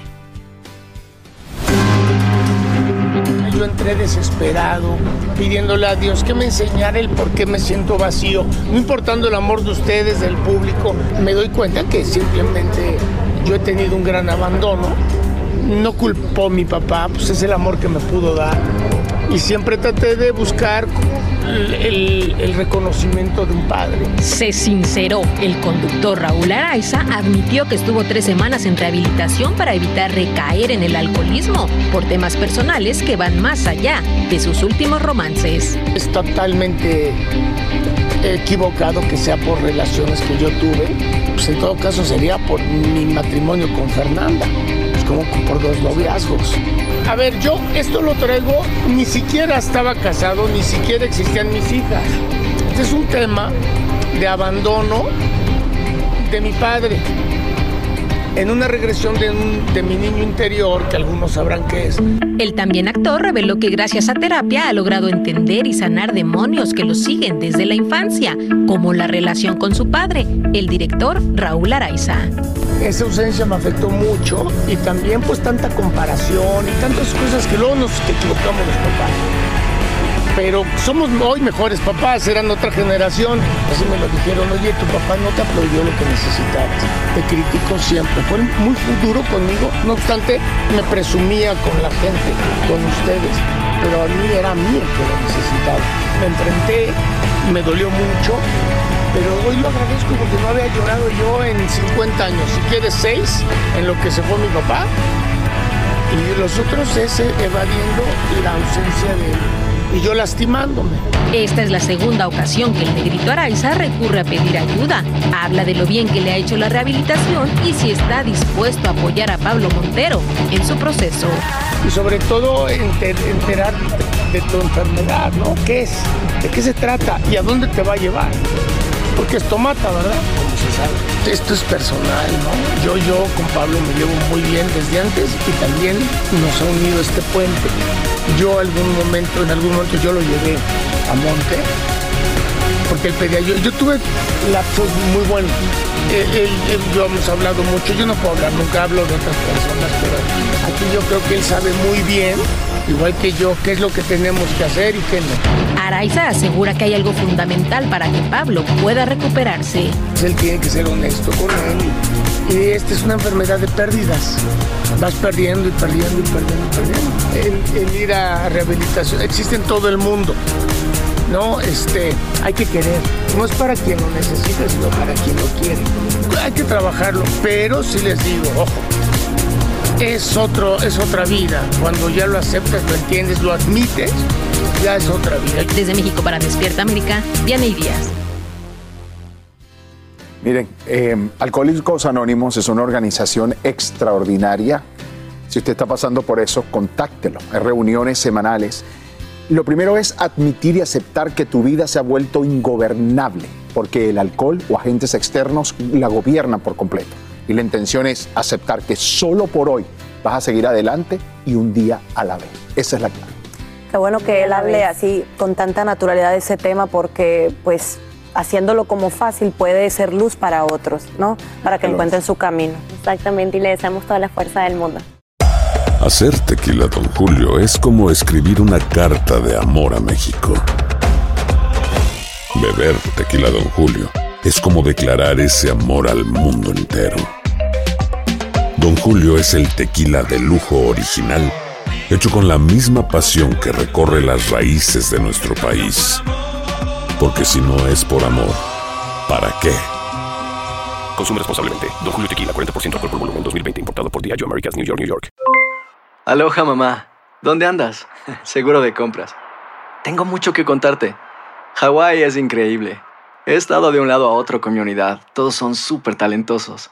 Yo entré desesperado, pidiéndole a Dios que me enseñara el por qué me siento vacío. No importando el amor de ustedes, del público, me doy cuenta que simplemente yo he tenido un gran abandono. No culpó mi papá, pues es el amor que me pudo dar. Y siempre traté de buscar el, el- el reconocimiento de un padre. Se sinceró. El conductor Raúl Araiza admitió que estuvo tres semanas en rehabilitación para evitar recaer en el alcoholismo por temas personales que van más allá de sus últimos romances. Es totalmente equivocado que sea por relaciones que yo tuve. Pues en todo caso sería por mi matrimonio con Fernanda. Pues como por dos noviazgos. A ver, yo esto lo traigo, ni siquiera estaba casado, ni siquiera existían mis hijas. Este es un tema de abandono de mi padre. En una regresión de, un- de mi niño interior, que algunos sabrán qué es. El también actor reveló que gracias a terapia ha logrado entender y sanar demonios que lo siguen desde la infancia, como la relación con su padre, el director Raúl Araiza. Esa ausencia me afectó mucho y también pues tanta comparación y tantas cosas que luego nos equivocamos los papás. Pero somos hoy mejores papás, eran otra generación. Así me lo dijeron, oye, tu papá no te aplaudió lo que necesitabas. Te criticó siempre. Fue muy duro conmigo. No obstante, me presumía con la gente, con ustedes. Pero a mí era a mí el que lo necesitaba. Me enfrenté, me dolió mucho. Pero hoy lo agradezco porque no había llorado yo en 50 años. Si quieres 6, en lo que se fue mi papá. Y los otros es eh, evadiendo la ausencia de él. Y yo lastimándome. Esta es la segunda ocasión que el negrito Araiza recurre a pedir ayuda. Habla de lo bien que le ha hecho la rehabilitación y si está dispuesto a apoyar a Pablo Montero en su proceso. Y sobre todo enter- enterar de tu enfermedad, ¿no? ¿Qué es? ¿De qué se trata? ¿Y a dónde te va a llevar? Porque esto mata, ¿verdad? Como se pasado. Esto es personal, ¿no? Yo, yo con Pablo me llevo muy bien desde antes y también nos ha unido este puente. Yo algún momento, en algún momento yo lo llevé a Monte, porque él pedía, yo, yo tuve lapsos muy buenos. Yo hemos hablado mucho, yo no puedo hablar, nunca hablo de otras personas, pero aquí yo creo que él sabe muy bien, igual que yo, qué es lo que tenemos que hacer y qué no. Araiza asegura que hay algo fundamental para que Pablo pueda recuperarse. Él tiene que ser honesto con él. Y esta es una enfermedad de pérdidas. Vas perdiendo y perdiendo y perdiendo y perdiendo. El, el ir a rehabilitación existe en todo el mundo. No, este, hay que querer. No es para quien lo necesita, sino para quien lo quiere. Hay que trabajarlo, pero sí les digo, ojo, es, otro, es otra vida. Cuando ya lo aceptas, lo entiendes, lo admites, ya es otra vida. Desde México para Despierta América, Diana y Díaz. Miren, eh, Alcohólicos Anónimos es una organización extraordinaria. Si usted está pasando por eso, contáctelo. Hay reuniones semanales. Lo primero es admitir y aceptar que tu vida se ha vuelto ingobernable, porque el alcohol o agentes externos la gobiernan por completo. Y la intención es aceptar que solo por hoy vas a seguir adelante y un día a la vez. Esa es la clave. Qué bueno que él hable así con tanta naturalidad de ese tema porque pues haciéndolo como fácil puede ser luz para otros, ¿no? Para que encuentren su camino. Exactamente, y le deseamos toda la fuerza del mundo. Hacer tequila, Don Julio, es como escribir una carta de amor a México. Beber tequila, Don Julio, es como declarar ese amor al mundo entero. Don Julio es el tequila de lujo original, hecho con la misma pasión que recorre las raíces de nuestro país. Porque si no es por amor, ¿para qué? Consume responsablemente. Don Julio Tequila, 40% alcohol por volumen, 2020. Importado por Diageo Americas, New York, New York. Aloha, mamá. ¿Dónde andas? Seguro de compras. Tengo mucho que contarte. Hawái es increíble. He estado de un lado a otro con mi unidad. Todos son súper talentosos.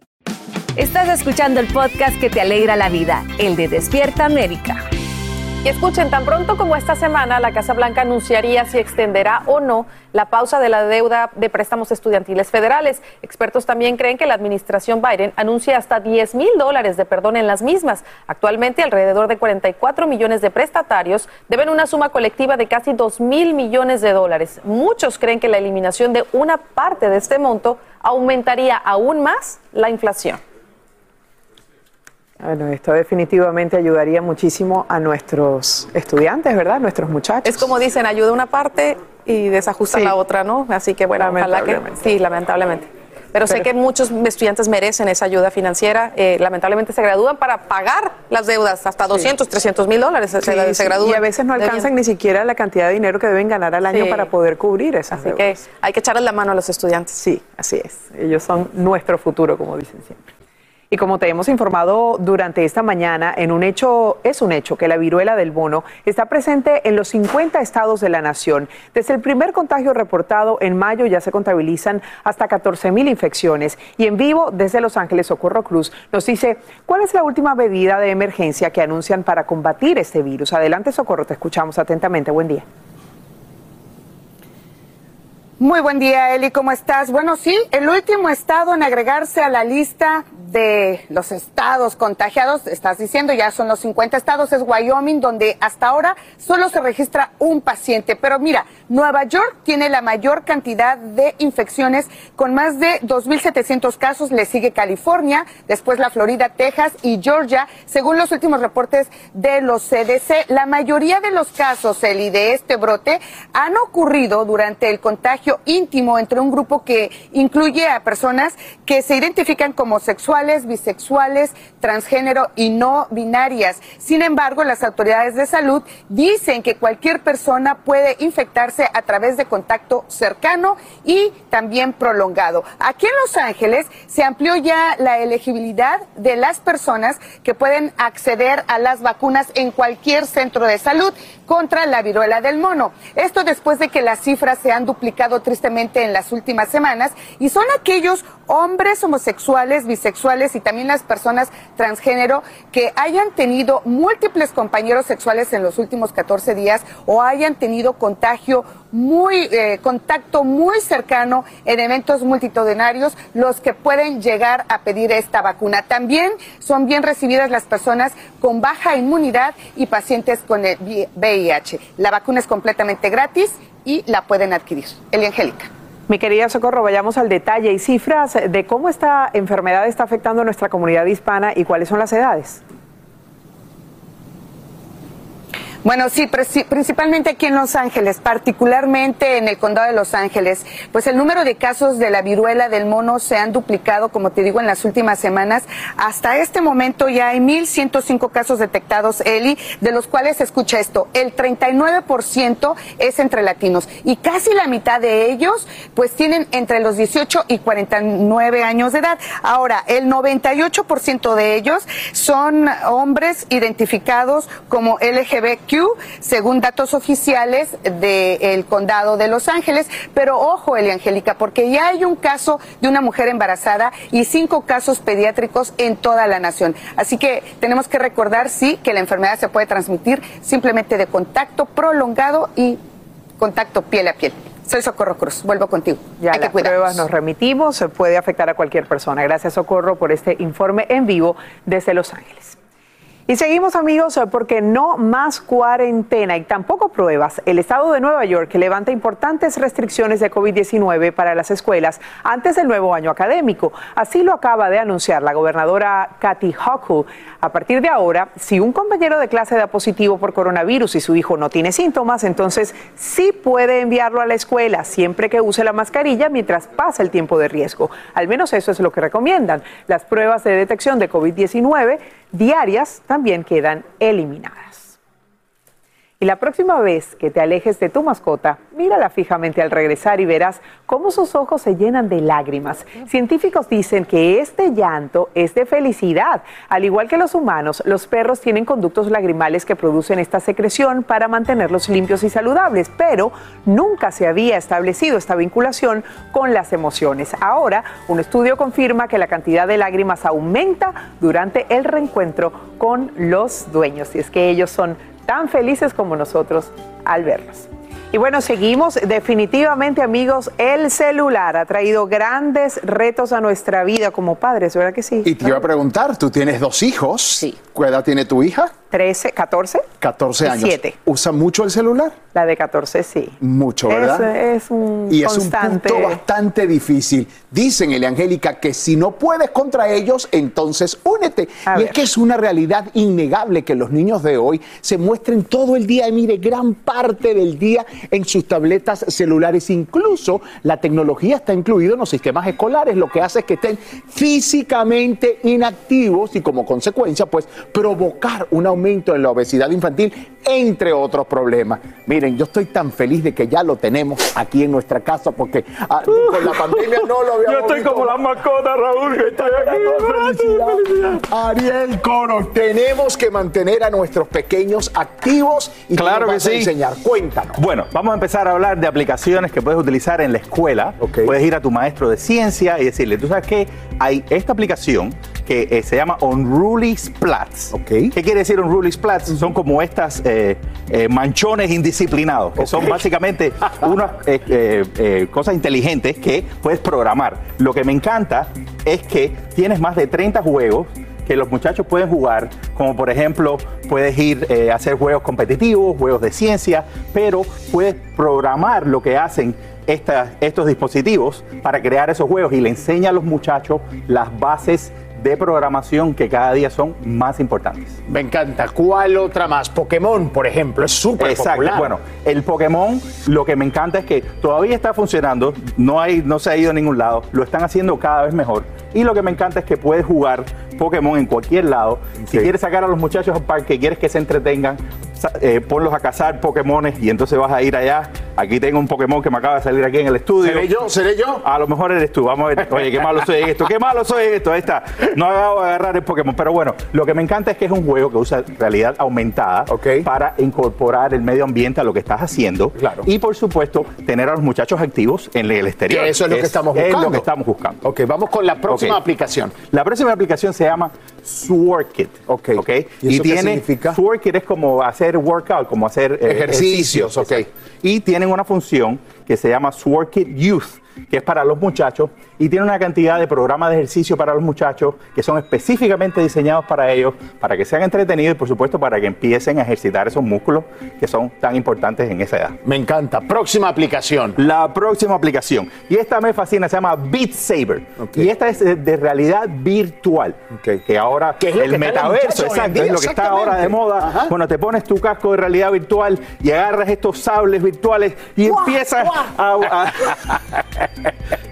Estás escuchando el podcast que te alegra la vida, el de Despierta América. Y escuchen, tan pronto como esta semana la Casa Blanca anunciaría si extenderá o no la pausa de la deuda de préstamos estudiantiles federales. Expertos también creen que la administración Biden anuncia hasta 10 mil dólares de perdón en las mismas. Actualmente, alrededor de 44 millones de prestatarios deben una suma colectiva de casi 2 mil millones de dólares. Muchos creen que la eliminación de una parte de este monto aumentaría aún más la inflación. Bueno, esto definitivamente ayudaría muchísimo a nuestros estudiantes, ¿verdad? Nuestros muchachos. Es como dicen, ayuda una parte y desajusta Sí. la otra, ¿no? Así que bueno, ojalá que Lamentablemente. sí, lamentablemente. Pero, sé que muchos estudiantes merecen esa ayuda financiera. Eh, lamentablemente se gradúan para pagar las deudas, hasta 200, 300 mil dólares se, Sí, se sí, gradúan. y a veces no alcanzan ni siquiera la cantidad de dinero que deben ganar al año Sí. para poder cubrir esas Así que hay que echarles la mano a los estudiantes. Sí, así es. Ellos son nuestro futuro, como dicen siempre. Y como te hemos informado durante esta mañana, en un hecho, es un hecho que la viruela del mono está presente en los 50 estados de la nación. Desde el primer contagio reportado en mayo ya se contabilizan hasta 14 mil infecciones. Y en vivo desde Los Ángeles, Socorro Cruz nos dice cuál es la última medida de emergencia que anuncian para combatir este virus. Adelante, Socorro, te escuchamos atentamente. Buen día. Muy buen día, Eli, ¿cómo estás? Bueno, sí, el último estado en agregarse a la lista de los estados contagiados, estás diciendo, ya son los 50 estados, es Wyoming, donde hasta ahora solo se registra un paciente. Pero mira, Nueva York tiene la mayor cantidad de infecciones con más de 2.700 casos, le sigue California, después la Florida, Texas y Georgia, según los últimos reportes de los CDC. La mayoría de los casos, Eli, de este brote han ocurrido durante el contagio íntimo entre un grupo que incluye a personas que se identifican como sexuales bisexuales, transgénero y no binarias. Sin embargo, las autoridades de salud dicen que cualquier persona puede infectarse a través de contacto cercano y también prolongado. Aquí en Los Ángeles se amplió ya la elegibilidad de las personas que pueden acceder a las vacunas en cualquier centro de salud contra la viruela del mono. Esto después de que las cifras se han duplicado tristemente en las últimas semanas y son aquellos hombres homosexuales, bisexuales y también las personas transgénero que hayan tenido múltiples compañeros sexuales en los últimos 14 días o hayan tenido contagio muy eh, contacto muy cercano en eventos multitudinarios los que pueden llegar a pedir esta vacuna. También son bien recibidas las personas con baja inmunidad y pacientes con el VIH. La vacuna es completamente gratis y la pueden adquirir. Elia Angélica. Mi querida Socorro, vayamos al detalle y cifras de cómo esta enfermedad está afectando a nuestra comunidad hispana y cuáles son las edades. Bueno, sí, principalmente aquí en Los Ángeles, particularmente en el condado de Los Ángeles, pues el número de casos de la viruela del mono se han duplicado, como te digo, en las últimas semanas. Hasta este momento ya hay 1.105 casos detectados, Eli, de los cuales, escucha esto, el 39% es entre latinos y casi la mitad de ellos, pues tienen entre los 18 y 49 años de edad. Ahora, el 98% de ellos son hombres identificados como LGBTQ según datos oficiales del condado de Los Ángeles. Pero ojo, Eli Angélica, porque ya hay un caso de una mujer embarazada y cinco casos pediátricos en toda la nación. Así que tenemos que recordar, sí, que la enfermedad se puede transmitir simplemente de contacto prolongado y contacto piel a piel. Soy Socorro Cruz, vuelvo contigo. Ya las pruebas nos remitimos, se puede afectar a cualquier persona. Gracias Socorro por este informe en vivo desde Los Ángeles. Y seguimos amigos porque no más cuarentena y tampoco pruebas. El estado de Nueva York levanta importantes restricciones de COVID-19 para las escuelas antes del nuevo año académico. Así lo acaba de anunciar la gobernadora Kathy Hochul. A partir de ahora, si un compañero de clase da positivo por coronavirus y su hijo no tiene síntomas, entonces sí puede enviarlo a la escuela siempre que use la mascarilla mientras pasa el tiempo de riesgo. Al menos eso es lo que recomiendan. Las pruebas de detección de COVID-19 diarias también quedan eliminadas. Y la próxima vez que te alejes de tu mascota, mírala fijamente al regresar y verás cómo sus ojos se llenan de lágrimas. Científicos dicen que este llanto es de felicidad. Al igual que los humanos, los perros tienen conductos lagrimales que producen esta secreción para mantenerlos limpios y saludables, pero nunca se había establecido esta vinculación con las emociones. Ahora, un estudio confirma que la cantidad de lágrimas aumenta durante el reencuentro con los dueños. Y es que ellos son tan felices como nosotros al verlos. Y bueno, seguimos. Definitivamente, amigos, el celular ha traído grandes retos a nuestra vida como padres, ¿verdad que sí? Y te iba a preguntar, tú tienes dos hijos. Sí. ¿Qué edad tiene tu hija? 13, 14. 14 años. 7. ¿Usa mucho el celular? La de 14 sí. Mucho, ¿verdad? Es, es un y constante. es un punto bastante difícil. Dicen, Angélica, que si no puedes contra ellos, entonces únete. A y ver. es que es una realidad innegable que los niños de hoy se muestren todo el día, y mire, gran parte del día en sus tabletas celulares. Incluso la tecnología está incluida en los sistemas escolares, lo que hace es que estén físicamente inactivos y como consecuencia, pues provocar un en la obesidad infantil, entre otros problemas. Miren, yo estoy tan feliz de que ya lo tenemos aquí en nuestra casa porque ah, con la pandemia no lo habíamos Yo estoy visto. como la mascota, Raúl, que estoy aquí. Ariel Coro, tenemos que mantener a nuestros pequeños activos y Claro que sí. enseñar. Cuéntanos. Bueno, vamos a empezar a hablar de aplicaciones que puedes utilizar en la escuela. Puedes ir a tu maestro de ciencia y decirle, tú sabes que hay esta aplicación que eh, se llama Unruly Splats. ¿Qué quiere decir Unruly Splats? Son como estas eh, eh, manchones indisciplinados, que son básicamente unas eh, eh, eh, cosas inteligentes que puedes programar. Lo que me encanta es que tienes más de 30 juegos que los muchachos pueden jugar, como por ejemplo puedes ir eh, a hacer juegos competitivos, juegos de ciencia, pero puedes programar lo que hacen estos dispositivos para crear esos juegos y le enseña a los muchachos las bases de programación que cada día son más importantes. Me encanta. ¿Cuál otra más? Pokémon, por ejemplo, es súper Exacto. popular. Bueno, el Pokémon, lo que me encanta es que todavía está funcionando, no, hay, no se ha ido a ningún lado, lo están haciendo cada vez mejor. Y lo que me encanta es que puedes jugar Pokémon en cualquier lado. Si quieres sacar a los muchachos al parque, quieres que se entretengan, eh, ponlos a cazar Pokémones y entonces vas a ir allá. Aquí tengo un Pokémon que me acaba de salir aquí en el estudio. ¿Seré yo? ¿Seré yo? A lo mejor eres tú. Vamos a ver. Oye, qué malo soy en esto. Qué malo soy en esto. Ahí está. No acabo de agarrar el Pokémon. Pero bueno, lo que me encanta es que es un juego que usa realidad aumentada para incorporar el medio ambiente a lo que estás haciendo. Y por supuesto, tener a los muchachos activos en el exterior. Que eso es lo que estamos Es buscando. lo que estamos buscando. Ok, vamos con la próxima aplicación. La próxima aplicación se llama Swordkit. Ok. ¿Y eso qué tiene, significa? Swordkit es como hacer workout, como hacer eh, Ejercicios, ok. Y tienen una función que se llama Swordkit Youth, que es para los muchachos, y tiene una cantidad de programas de ejercicio para los muchachos que son específicamente diseñados para ellos, para que sean entretenidos y por supuesto para que empiecen a ejercitar esos músculos que son tan importantes en esa edad. Me encanta. Próxima aplicación. La próxima aplicación. Y esta me fascina, se llama Beat Saber. Y esta es de, realidad virtual. Que ahora es el que metaverso, exacto, día, es lo que está ahora de moda. Ajá. Bueno, te pones tu casco de realidad virtual y agarras estos sables virtuales y empiezas a, a-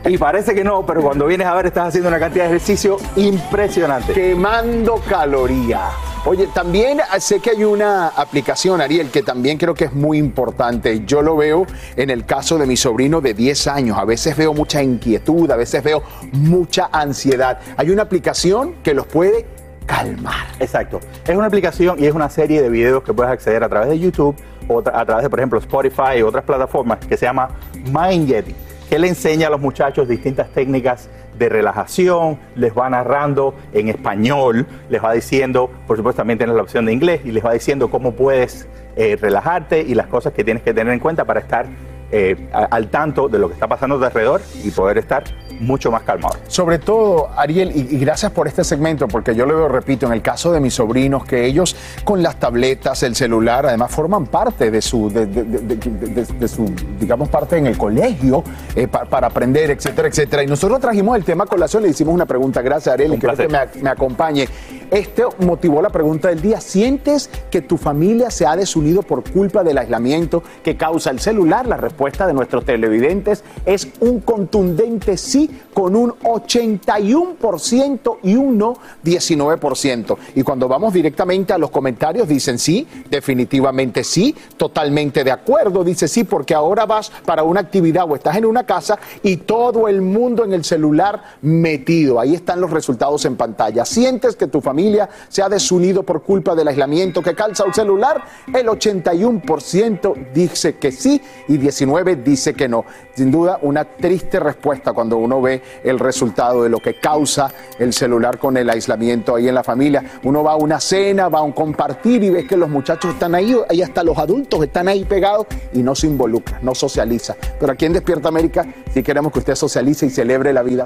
y parece que no, pero cuando vienes a ver estás haciendo una cantidad de ejercicio impresionante. Quemando calorías. Oye, también sé que hay una aplicación, Ariel, que también creo que es muy importante. Yo lo veo en el caso de mi sobrino de 10 años. A veces veo mucha inquietud, a veces veo mucha ansiedad. Hay una aplicación que los puede calmar. Exacto. Es una aplicación y es una serie de videos que puedes acceder a través de YouTube o a través de, por ejemplo, Spotify y otras plataformas que se llama Mind Yeti, le enseña a los muchachos distintas técnicas de relajación, les va narrando en español, les va diciendo, por supuesto también tienes la opción de inglés, y les va diciendo cómo puedes eh, relajarte y las cosas que tienes que tener en cuenta para estar eh, al tanto de lo que está pasando tu alrededor y poder estar mucho más calmado. Sobre todo, Ariel, y, y gracias por este segmento, porque yo lo repito, en el caso de mis sobrinos, que ellos con las tabletas, el celular, además forman parte de su, de, de- de- de- de- de su digamos, parte en el colegio eh, pa- para aprender, etcétera, etcétera. Y nosotros trajimos el tema a colación, le hicimos una pregunta, gracias Ariel, y creo que me, me acompañe. Esto motivó la pregunta del día. ¿Sientes que tu familia se ha desunido por culpa del aislamiento que causa el celular? La respuesta de nuestros televidentes es un contundente sí con un 81% y un no 19%. Y cuando vamos directamente a los comentarios dicen sí, definitivamente sí, totalmente de acuerdo, dice sí, porque ahora vas para una actividad o estás en una casa y todo el mundo en el celular metido. Ahí están los resultados en pantalla. ¿Sientes que tu familia se ha desunido por culpa del aislamiento que calza el celular? El 81% dice que sí y 19% dice que no. Sin duda, una triste respuesta cuando uno ve el resultado de lo que causa el celular con el aislamiento ahí en la familia. Uno va a una cena, va a un compartir y ves que los muchachos están ahí, ahí hasta los adultos están ahí pegados y no se involucra, no socializa. Pero aquí en Despierta América sí queremos que usted socialice y celebre la vida.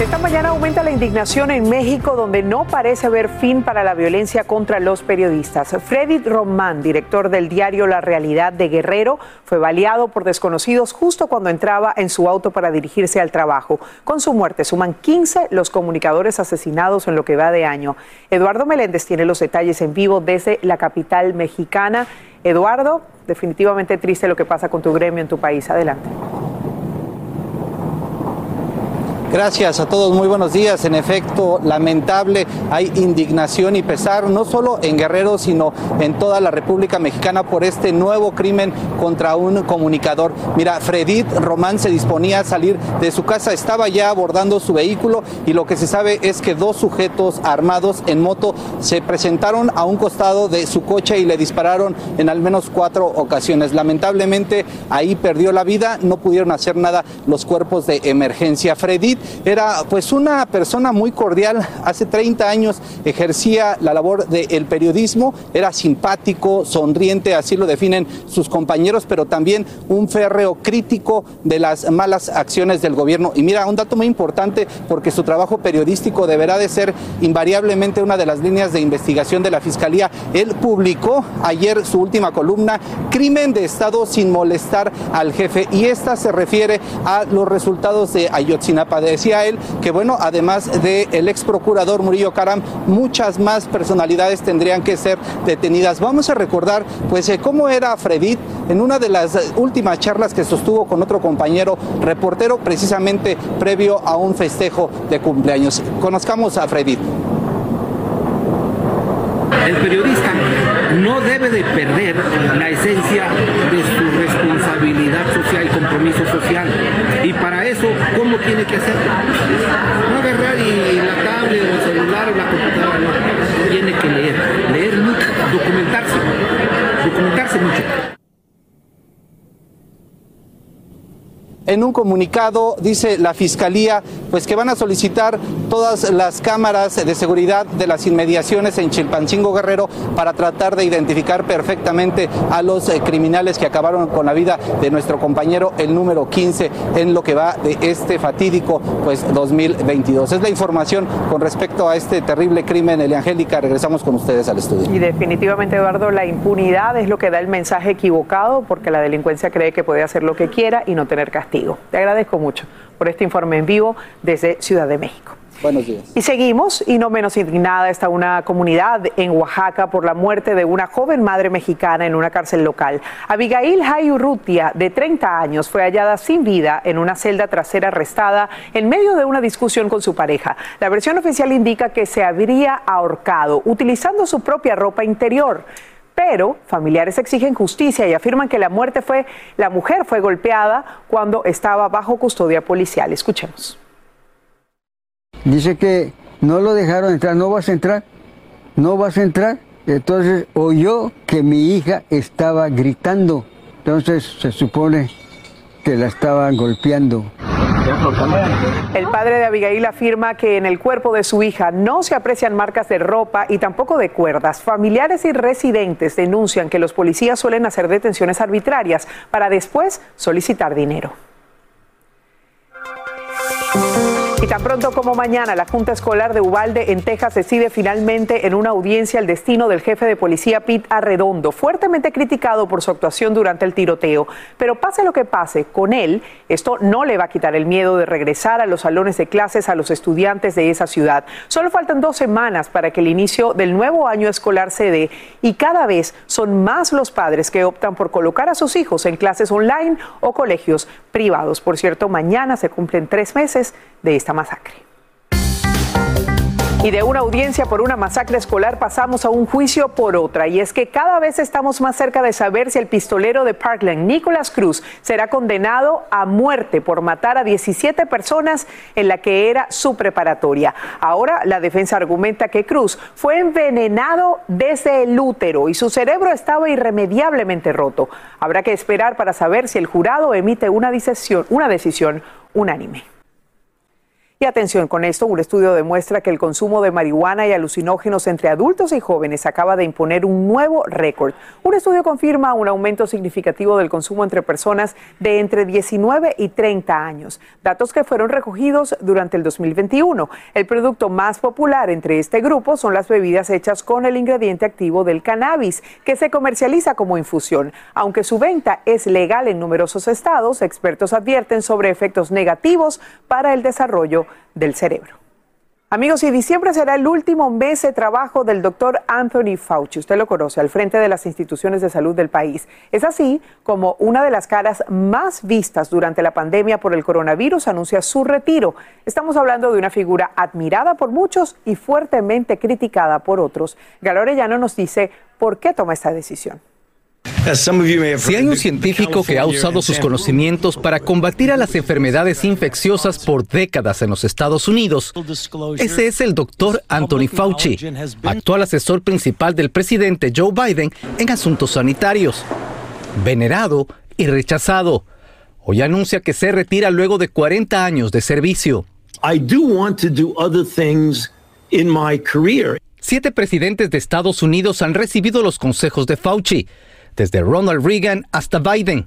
Esta mañana aumenta la indignación en México, donde no parece haber fin para la violencia contra los periodistas. Freddy Román, director del diario La Realidad de Guerrero, fue baleado por desconocidos justo cuando entraba en su auto para dirigirse al trabajo. Con su muerte suman 15 los comunicadores asesinados en lo que va de año. Eduardo Meléndez tiene los detalles en vivo desde la capital mexicana. Eduardo, definitivamente triste lo que pasa con tu gremio en tu país. Adelante. Gracias a todos, muy buenos días. En efecto, lamentable, hay indignación y pesar, no solo en Guerrero, sino en toda la República Mexicana por este nuevo crimen contra un comunicador. Mira, Fredit Román se disponía a salir de su casa, estaba ya abordando su vehículo y lo que se sabe es que dos sujetos armados en moto se presentaron a un costado de su coche y le dispararon en al menos cuatro ocasiones. Lamentablemente ahí perdió la vida, no pudieron hacer nada los cuerpos de emergencia. Fredit era pues una persona muy cordial, hace 30 años ejercía la labor del periodismo, era simpático, sonriente, así lo definen sus compañeros, pero también un férreo crítico de las malas acciones del gobierno. Y mira, un dato muy importante porque su trabajo periodístico deberá de ser invariablemente una de las líneas de investigación de la Fiscalía. Él publicó ayer su última columna, Crimen de Estado sin molestar al jefe, y esta se refiere a los resultados de Ayotzinapa. Decía él que, bueno, además del ex procurador Murillo Caram, muchas más personalidades tendrían que ser detenidas. Vamos a recordar, pues, eh, cómo era Fredit en una de las últimas charlas que sostuvo con otro compañero reportero, precisamente previo a un festejo de cumpleaños. Conozcamos a Fredit. El periodista no debe de perder la esencia de su responsabilidad social y compromiso social. Para eso, ¿cómo tiene que hacerlo? No agarrar y la tablet o el celular o la computadora, no. Tiene que leer, leer mucho, documentarse, documentarse mucho. En un comunicado dice la Fiscalía pues que van a solicitar todas las cámaras de seguridad de las inmediaciones en Chilpancingo Guerrero para tratar de identificar perfectamente a los eh, criminales que acabaron con la vida de nuestro compañero el número 15 en lo que va de este fatídico pues 2022. Es la información con respecto a este terrible crimen. Eliangélica, regresamos con ustedes al estudio. Y definitivamente, Eduardo, la impunidad es lo que da el mensaje equivocado porque la delincuencia cree que puede hacer lo que quiera y no tener castigo. Te agradezco mucho por este informe en vivo desde Ciudad de México. Buenos días. Y seguimos, y no menos indignada está una comunidad en Oaxaca por la muerte de una joven madre mexicana en una cárcel local. Abigail Hayurrutia, de 30 años, fue hallada sin vida en una celda trasera arrestada en medio de una discusión con su pareja. La versión oficial indica que se habría ahorcado utilizando su propia ropa interior. Pero familiares exigen justicia y afirman que la muerte fue, la mujer fue golpeada cuando estaba bajo custodia policial. Escuchemos. Dice que no lo dejaron entrar, no vas a entrar, no vas a entrar. Entonces oyó que mi hija estaba gritando. Entonces se supone que la estaban golpeando. El padre de Abigail afirma que en el cuerpo de su hija no se aprecian marcas de ropa y tampoco de cuerdas. Familiares y residentes denuncian que los policías suelen hacer detenciones arbitrarias para después solicitar dinero. Y tan pronto como mañana, la Junta Escolar de Ubalde en Texas decide finalmente en una audiencia el destino del jefe de policía Pete Arredondo, fuertemente criticado por su actuación durante el tiroteo. Pero pase lo que pase con él, esto no le va a quitar el miedo de regresar a los salones de clases a los estudiantes de esa ciudad. Solo faltan dos semanas para que el inicio del nuevo año escolar se dé y cada vez son más los padres que optan por colocar a sus hijos en clases online o colegios privados. Por cierto, mañana se cumplen tres meses de esta masacre. Y de una audiencia por una masacre escolar pasamos a un juicio por otra. Y es que cada vez estamos más cerca de saber si el pistolero de Parkland, Nicholas Cruz, será condenado a muerte por matar a 17 personas en la que era su preparatoria. Ahora la defensa argumenta que Cruz fue envenenado desde el útero y su cerebro estaba irremediablemente roto. Habrá que esperar para saber si el jurado emite una decisión, una decisión unánime. Y atención con esto, un estudio demuestra que el consumo de marihuana y alucinógenos entre adultos y jóvenes acaba de imponer un nuevo récord. Un estudio confirma un aumento significativo del consumo entre personas de entre 19 y 30 años, datos que fueron recogidos durante el 2021. El producto más popular entre este grupo son las bebidas hechas con el ingrediente activo del cannabis, que se comercializa como infusión. Aunque su venta es legal en numerosos estados, expertos advierten sobre efectos negativos para el desarrollo del cerebro. Amigos, y diciembre será el último mes de trabajo del doctor Anthony Fauci. Usted lo conoce, al frente de las instituciones de salud del país. Es así como una de las caras más vistas durante la pandemia por el coronavirus anuncia su retiro. Estamos hablando de una figura admirada por muchos y fuertemente criticada por otros. Galorellano nos dice por qué toma esta decisión. Si hay un científico que ha usado sus conocimientos para combatir a las enfermedades infecciosas por décadas en los Estados Unidos, ese es el doctor Anthony Fauci, actual asesor principal del presidente Joe Biden en asuntos sanitarios. Venerado y rechazado. Hoy anuncia que se retira luego de 40 años de servicio. Siete presidentes de Estados Unidos han recibido los consejos de Fauci desde Ronald Reagan hasta Biden.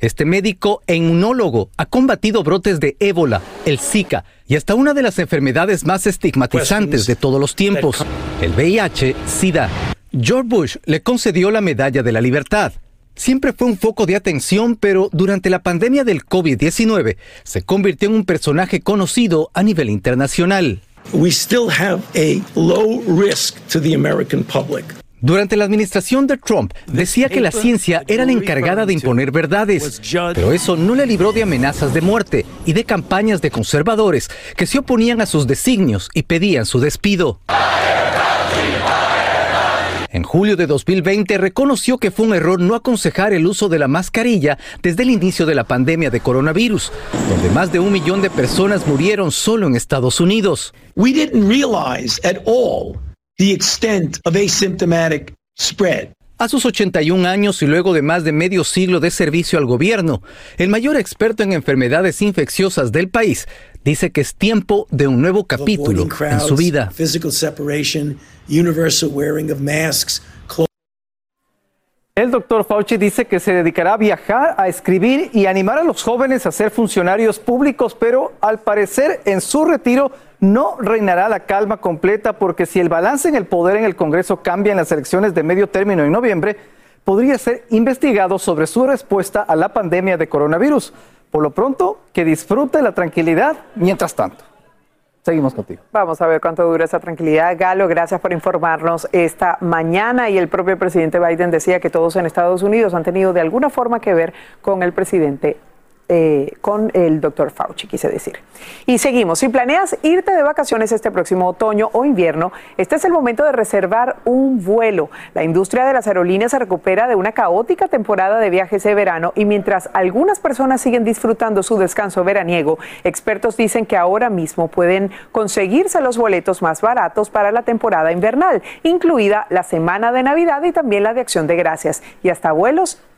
Este médico e inmunólogo ha combatido brotes de ébola, el Zika y hasta una de las enfermedades más estigmatizantes de todos los tiempos, el VIH-Sida. George Bush le concedió la Medalla de la Libertad. Siempre fue un foco de atención, pero durante la pandemia del COVID-19 se convirtió en un personaje conocido a nivel internacional. We still have a low risk to the American public. Durante la administración de Trump decía que la ciencia era la encargada de imponer verdades, pero eso no le libró de amenazas de muerte y de campañas de conservadores que se oponían a sus designios y pedían su despido. En julio de 2020 reconoció que fue un error no aconsejar el uso de la mascarilla desde el inicio de la pandemia de coronavirus, donde más de un millón de personas murieron solo en Estados Unidos. We didn't realize at all the extent of asymptomatic spread. A sus 81 años y luego de más de medio siglo de servicio al gobierno, el mayor experto en enfermedades infecciosas del país dice que es tiempo de un nuevo capítulo en su vida. El doctor Fauci dice que se dedicará a viajar, a escribir y animar a los jóvenes a ser funcionarios públicos, pero al parecer en su retiro no reinará la calma completa porque si el balance en el poder en el Congreso cambia en las elecciones de medio término en noviembre, podría ser investigado sobre su respuesta a la pandemia de coronavirus. Por lo pronto, que disfrute la tranquilidad mientras tanto. Seguimos contigo. Vamos a ver cuánto dura esa tranquilidad. Galo, gracias por informarnos esta mañana. Y el propio presidente Biden decía que todos en Estados Unidos han tenido de alguna forma que ver con el presidente eh, con el doctor Fauci, quise decir. Y seguimos. Si planeas irte de vacaciones este próximo otoño o invierno, este es el momento de reservar un vuelo. La industria de las aerolíneas se recupera de una caótica temporada de viajes de verano y mientras algunas personas siguen disfrutando su descanso veraniego, expertos dicen que ahora mismo pueden conseguirse los boletos más baratos para la temporada invernal, incluida la semana de Navidad y también la de Acción de Gracias y hasta vuelos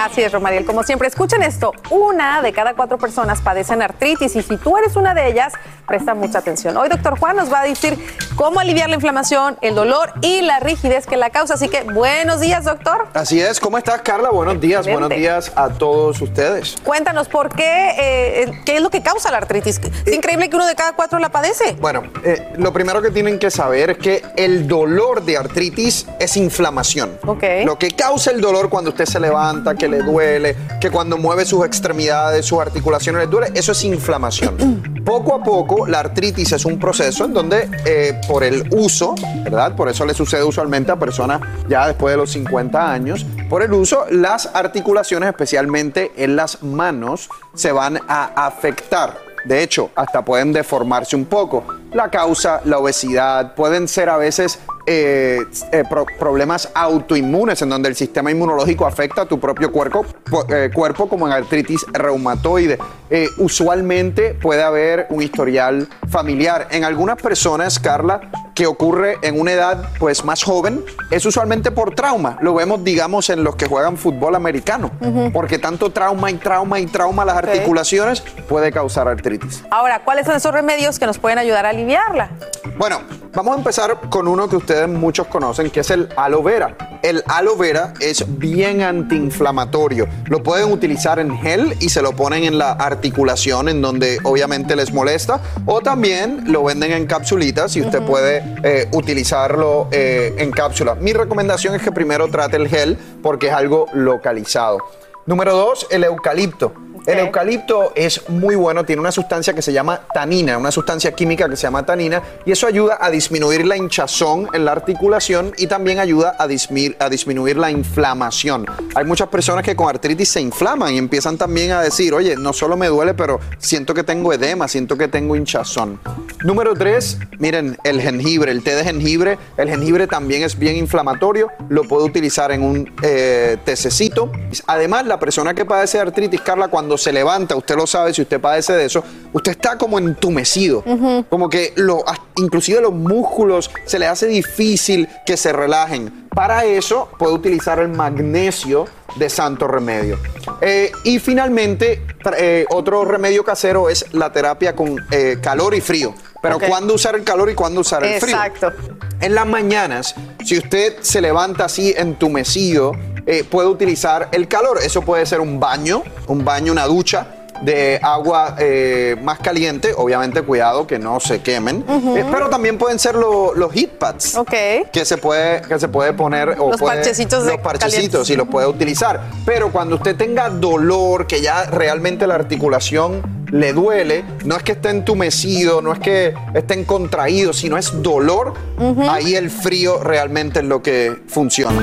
Así es, Romariel. Como siempre, escuchen esto. Una de cada cuatro personas padecen artritis y si tú eres una de ellas, presta mucha atención. Hoy, doctor Juan nos va a decir cómo aliviar la inflamación, el dolor y la rigidez que la causa. Así que, buenos días, doctor. Así es. ¿Cómo estás, Carla? Buenos días. Excelente. Buenos días a todos ustedes. Cuéntanos, ¿por qué? eh, ¿Qué es lo que causa la artritis? Es increíble que uno de cada cuatro la padece. Bueno, eh, lo primero que tienen que saber es que el dolor de artritis es inflamación. Ok. Lo que causa el dolor cuando usted se levanta, que le duele, que cuando mueve sus extremidades, sus articulaciones le duele, eso es inflamación. Poco a poco, la artritis es un proceso en donde eh, por el uso, ¿verdad? Por eso le sucede usualmente a personas ya después de los 50 años, por el uso, las articulaciones, especialmente en las manos, se van a afectar. De hecho, hasta pueden deformarse un poco. La causa, la obesidad, pueden ser a veces eh, eh, pro- problemas autoinmunes en donde el sistema inmunológico afecta a tu propio cuerpo, eh, cuerpo como en artritis reumatoide. Eh, usualmente puede haber un historial familiar. En algunas personas, Carla, que ocurre en una edad pues más joven, es usualmente por trauma. Lo vemos, digamos, en los que juegan fútbol americano, Ujú. porque tanto trauma y trauma y trauma a las articulaciones puede causar artritis. Ahora, ¿cuáles son esos remedios que nos pueden ayudar a aliviarla? Bueno, Vamos a empezar con uno que ustedes muchos conocen, que es el aloe vera. El aloe vera es bien antiinflamatorio. Lo pueden utilizar en gel y se lo ponen en la articulación en donde obviamente les molesta. O también lo venden en capsulitas y usted puede eh, utilizarlo eh, en cápsula. Mi recomendación es que primero trate el gel porque es algo localizado. Número dos, el eucalipto. El eucalipto es muy bueno, tiene una sustancia que se llama tanina, una sustancia química que se llama tanina, y eso ayuda a disminuir la hinchazón en la articulación y también ayuda a, dismi- a disminuir la inflamación. Hay muchas personas que con artritis se inflaman y empiezan también a decir, oye, no solo me duele, pero siento que tengo edema, siento que tengo hinchazón. Número tres, miren, el jengibre, el té de jengibre. El jengibre también es bien inflamatorio, lo puede utilizar en un eh, tececito. Además, la persona que padece de artritis, Carla, cuando se levanta, usted lo sabe, si usted padece de eso, usted está como entumecido. Como que lo, inclusive los músculos se le hace difícil que se relajen. Para eso puede utilizar el magnesio de santo remedio. Eh, y finalmente, eh, otro remedio casero es la terapia con eh, calor y frío. Pero Ok. ¿cuándo usar el calor y cuándo usar el frío? Exacto. En las mañanas, si usted se levanta así entumecido, eh, puede utilizar el calor. Eso puede ser un baño, un baño, una ducha de agua eh, más caliente. Obviamente, cuidado que no se quemen. Eh, pero también pueden ser lo- los heat pads. Que se puede, que se puede poner. O Los puede- parchecitos de Los parchecitos y los puede utilizar. Pero cuando usted tenga dolor, que ya realmente la articulación le duele, no es que esté entumecido, no es que estén contraídos, sino es dolor, ahí el frío realmente es lo que funciona.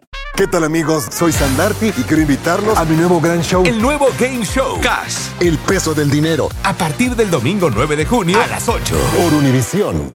¿Qué tal amigos? Soy Sandarti y quiero invitarlos a mi nuevo gran show. El nuevo Game Show. Cash. El peso del dinero. A partir del domingo 9 de junio a las 8. Por Univisión.